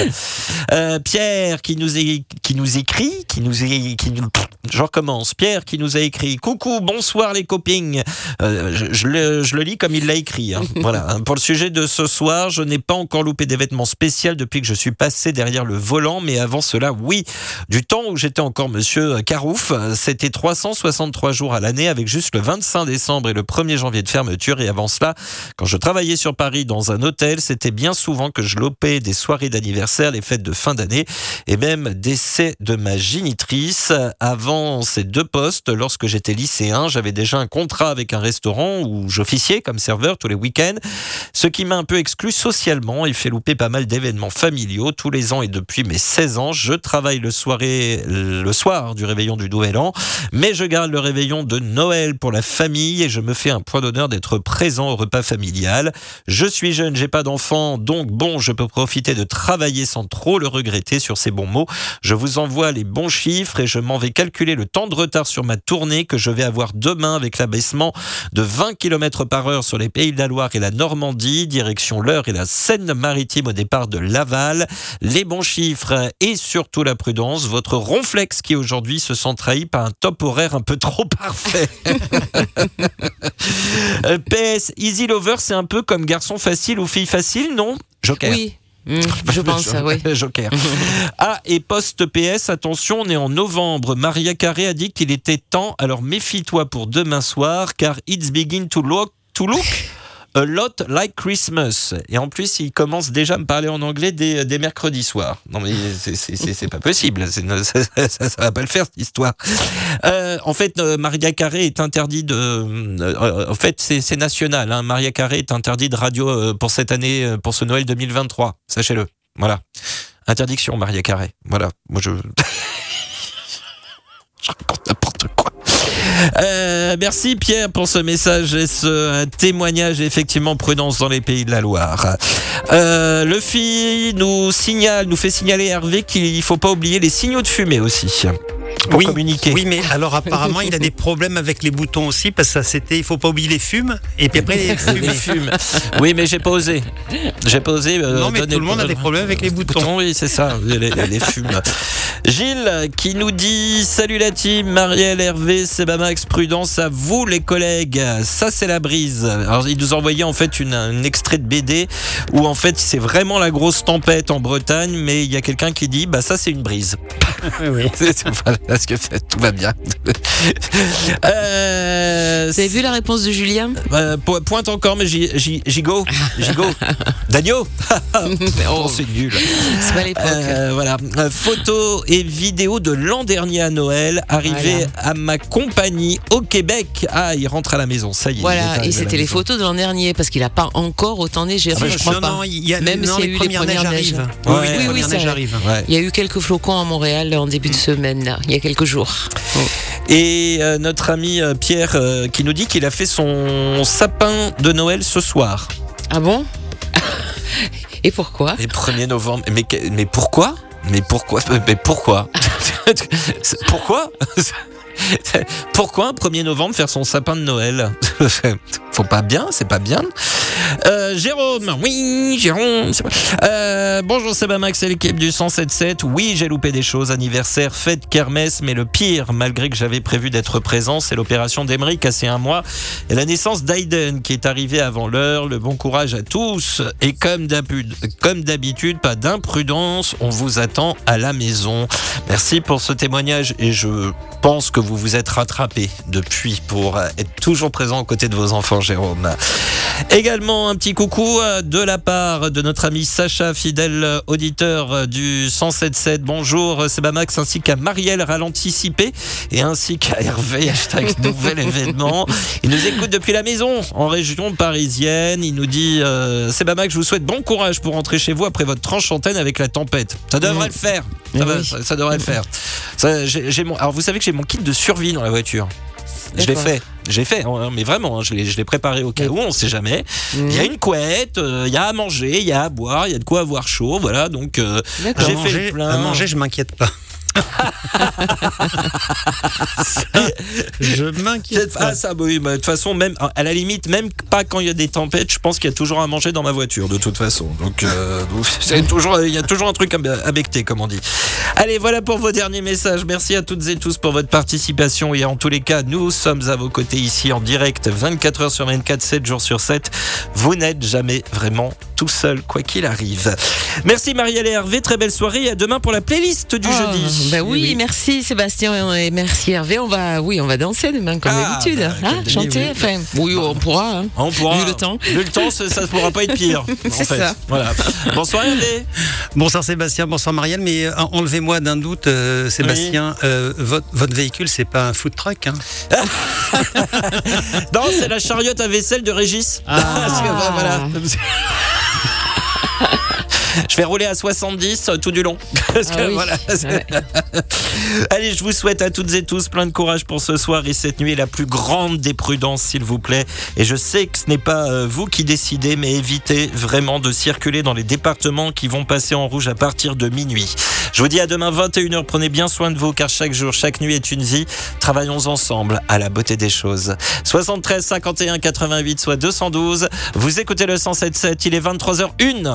Euh, Pierre qui nous, est, qui nous écrit, qui nous est, qui nous, je recommence. Pierre qui nous a écrit Coucou, bonsoir les copines. Euh, je, je le, je le lis comme il l'a écrit. hein. Voilà. hein. Pour le sujet de ce soir, je n'ai pas encore loupé d'événements spéciaux depuis que je suis passé derrière le volant, mais avant cela, oui. Du temps où j'étais encore monsieur Carouf, c'était 363 jours à l'année avec juste le 25 décembre et le 1er janvier de fermeture. Et avant cela, quand je travaillais sur Paris dans un hôtel, c'était bien souvent que je lopais des soirées d'anniversaire, les fêtes de fin d'année et même décès de ma génitrice. Avant ces deux postes, lorsque j'étais lycéen, j'avais déjà un contrat avec un restaurant où j'officiais comme serveur tous les week-ends, ce qui m'a un peu exclu socialement et fait louper pas mal d'événements familiaux tous les ans et depuis mes 16 ans. Je travaille le, soirée, le soir du réveillon du Nouvel An, mais je garde le réveillon de Noël pour la famille et je me fais un point d'honneur d'être présent au repas familial. Je suis jeune, j'ai pas d'enfant, donc bon, je peux profiter de travailler sans trop le regretter sur ces bons mots. Je vous envoie les bons chiffres et je m'en vais calculer le temps de retard sur ma tournée que je vais avoir demain avec l'abaissement de 20 km par heure sur les Pays de la Loire et la Normandie, direction l'Eure et la Seine-Maritime au départ de Laval. Les bons chiffres et surtout la prudence. Votre ronflex qui aujourd'hui se sent trahi par un top horaire un peu trop parfait. Euh, PS, Easy Lover, c'est un peu comme garçon facile ou fille facile, non? Joker. Oui, Mm, je pense, oui. Joker. Ah, et post-PS, attention, on est en novembre. Maria Carré a dit qu'il était temps, alors méfie-toi pour demain soir, car it's begin to look to look a lot like Christmas. Et en plus, il commence déjà à me parler en anglais dès, dès mercredi soir. Non, mais c'est- pas possible. Ça, ça, va pas le faire, cette histoire. Euh, en fait, euh, Maria Carré est interdit de. euh, en fait, c'est national. Hein. Maria Carré est interdit de radio euh, pour cette année, euh, pour ce Noël 2023. Sachez-le. Voilà. Interdiction, Maria Carré. Voilà. Moi, je. je raconte. Euh, merci Pierre pour ce message et ce témoignage effectivement prudence dans les pays de la Loire. Euh, le nous signale, nous fait signaler Hervé qu'il faut pas oublier les signaux de fumée aussi pour oui, communiquer. oui, mais alors apparemment il a des problèmes avec les boutons aussi parce que ça c'était, il faut pas oublier les fumes et puis après les Les fumer. fumes. Oui, mais j'ai pas osé. J'ai pas osé. euh, Non, mais tout le monde a des problèmes avec les boutons. oui, c'est ça, les, les fumes. Gilles qui nous dit Salut la team, Marielle, Hervé, Sebamax, prudence à vous les collègues. Ça, c'est la brise. Alors, il nous envoyait en fait une, un extrait de BD où en fait c'est vraiment la grosse tempête en Bretagne, mais il y a quelqu'un qui dit Bah, ça, c'est une brise. Oui, oui. Voilà, parce que tout va bien? Euh, Vous avez vu la réponse de Julien? Euh, po- pointe encore, mais j'y- j'y- Gigot, Gigot, Dagno, oh, c'est nul. C'est pas l'époque. Euh, voilà, Euh, photos et vidéos de l'an dernier à Noël, arrivé Voilà. à ma compagnie au Québec. Ah, il rentre à la maison, ça y est. il est Voilà, et c'était les maison. photos de l'an dernier parce qu'il n'a pas encore autant neigé. Enfin, bah, je crois non, pas. non, il y a, Même s'il y a les eu les premières neiges. Ouais, oui, oui, oui. Ouais. Il y a eu quelques flocons à Montréal en début de semaine, là, il y a quelques jours. Et euh, notre ami euh, Pierre euh, qui nous dit qu'il a fait son sapin de Noël ce soir. Ah bon Et pourquoi Et 1er novembre. Mais, mais pourquoi? Mais pourquoi? Mais pourquoi? Pourquoi? Pourquoi un 1er novembre faire son sapin de Noël Faut pas bien, c'est pas bien. Euh, Jérôme, oui, Jérôme. Euh, bonjour, c'est Max et l'équipe du 107.7. Oui, j'ai loupé des choses, anniversaire, fête, kermesse, mais le pire, malgré que j'avais prévu d'être présent, c'est l'opération d'Emery cassé un mois et la naissance d'Aiden qui est arrivée avant l'heure. Le bon courage à tous et comme d'habitude, pas d'imprudence, on vous attend à la maison. Merci pour ce témoignage et je pense que vous vous êtes rattrapé depuis pour être toujours présent aux côtés de vos enfants, Jérôme. Également un petit coucou euh, de la part de notre ami Sacha, fidèle auditeur du 107.7. Bonjour, euh, c'est Max ainsi qu'à Marielle Ralenticipé et ainsi qu'à Hervé, hashtag nouvel événement. Il nous écoute depuis la maison en région parisienne. Il nous dit euh, c'est Max, je vous souhaite bon courage pour rentrer chez vous après votre tranche antenne avec la tempête. Ça devrait Mm. le faire. Eh Ça, va, oui. ça, ça devrait le faire. Ça, mon... Alors vous savez que j'ai mon kit de survie dans la voiture. Je l'ai fait, j'ai fait, hein, mais vraiment, hein, je l'ai je l'ai préparé au cas où, on sait jamais. Il y a une couette, euh, il y a à manger, il y a à boire, il y a de quoi avoir chaud, voilà. Donc euh, D'accord. j'ai fait manger, plein. à manger, je m'inquiète pas. Je m'inquiète pas. Ah ça, bah oui, bah, de toute façon, même à la limite, même pas quand il y a des tempêtes, je pense qu'il y a toujours à manger dans ma voiture, de toute façon. Donc, euh, donc, toujours, il y a toujours un truc à, à becter, comme on dit. Allez, voilà pour vos derniers messages. Merci à toutes et tous pour votre participation. Et en tous les cas, nous sommes à vos côtés ici en direct, 24 heures sur 24, 7 jours sur 7. Vous n'êtes jamais vraiment tout seul, quoi qu'il arrive. Merci Marielle et Hervé, très belle soirée. Et à demain pour la playlist du Oh, jeudi. Bah oui, merci Sébastien et merci Hervé. On va, oui, on va dancer demain comme Ah, d'habitude. bah, Hein, chanter, d'habitude. enfin, oui, on pourra. hein. On pourra, Vu le temps. Vu le temps, ça ne pourra pas être pire. C'est ça. Voilà. Bonsoir Hervé. Bonsoir Sébastien, bonsoir Marielle, mais euh, enlevez-moi d'un doute, euh, Sébastien, euh, votre, votre véhicule, c'est pas un food truck hein Non, c'est la chariote à vaisselle de Régis. Que, bah, voilà. Je vais rouler à 70 euh, tout du long. Parce Ah que, oui. voilà. Ouais. Allez, je vous souhaite à toutes et tous plein de courage pour ce soir et cette nuit la plus grande des prudences, s'il vous plaît. Et je sais que ce n'est pas euh, vous qui décidez, mais évitez vraiment de circuler dans les départements qui vont passer en rouge à partir de minuit. Je vous dis à demain 21h. Prenez bien soin de vous car chaque jour, chaque nuit est une vie. Travaillons ensemble à la beauté des choses. 73 51 88 soit 212. Vous écoutez le 107.7. Il est 23h01.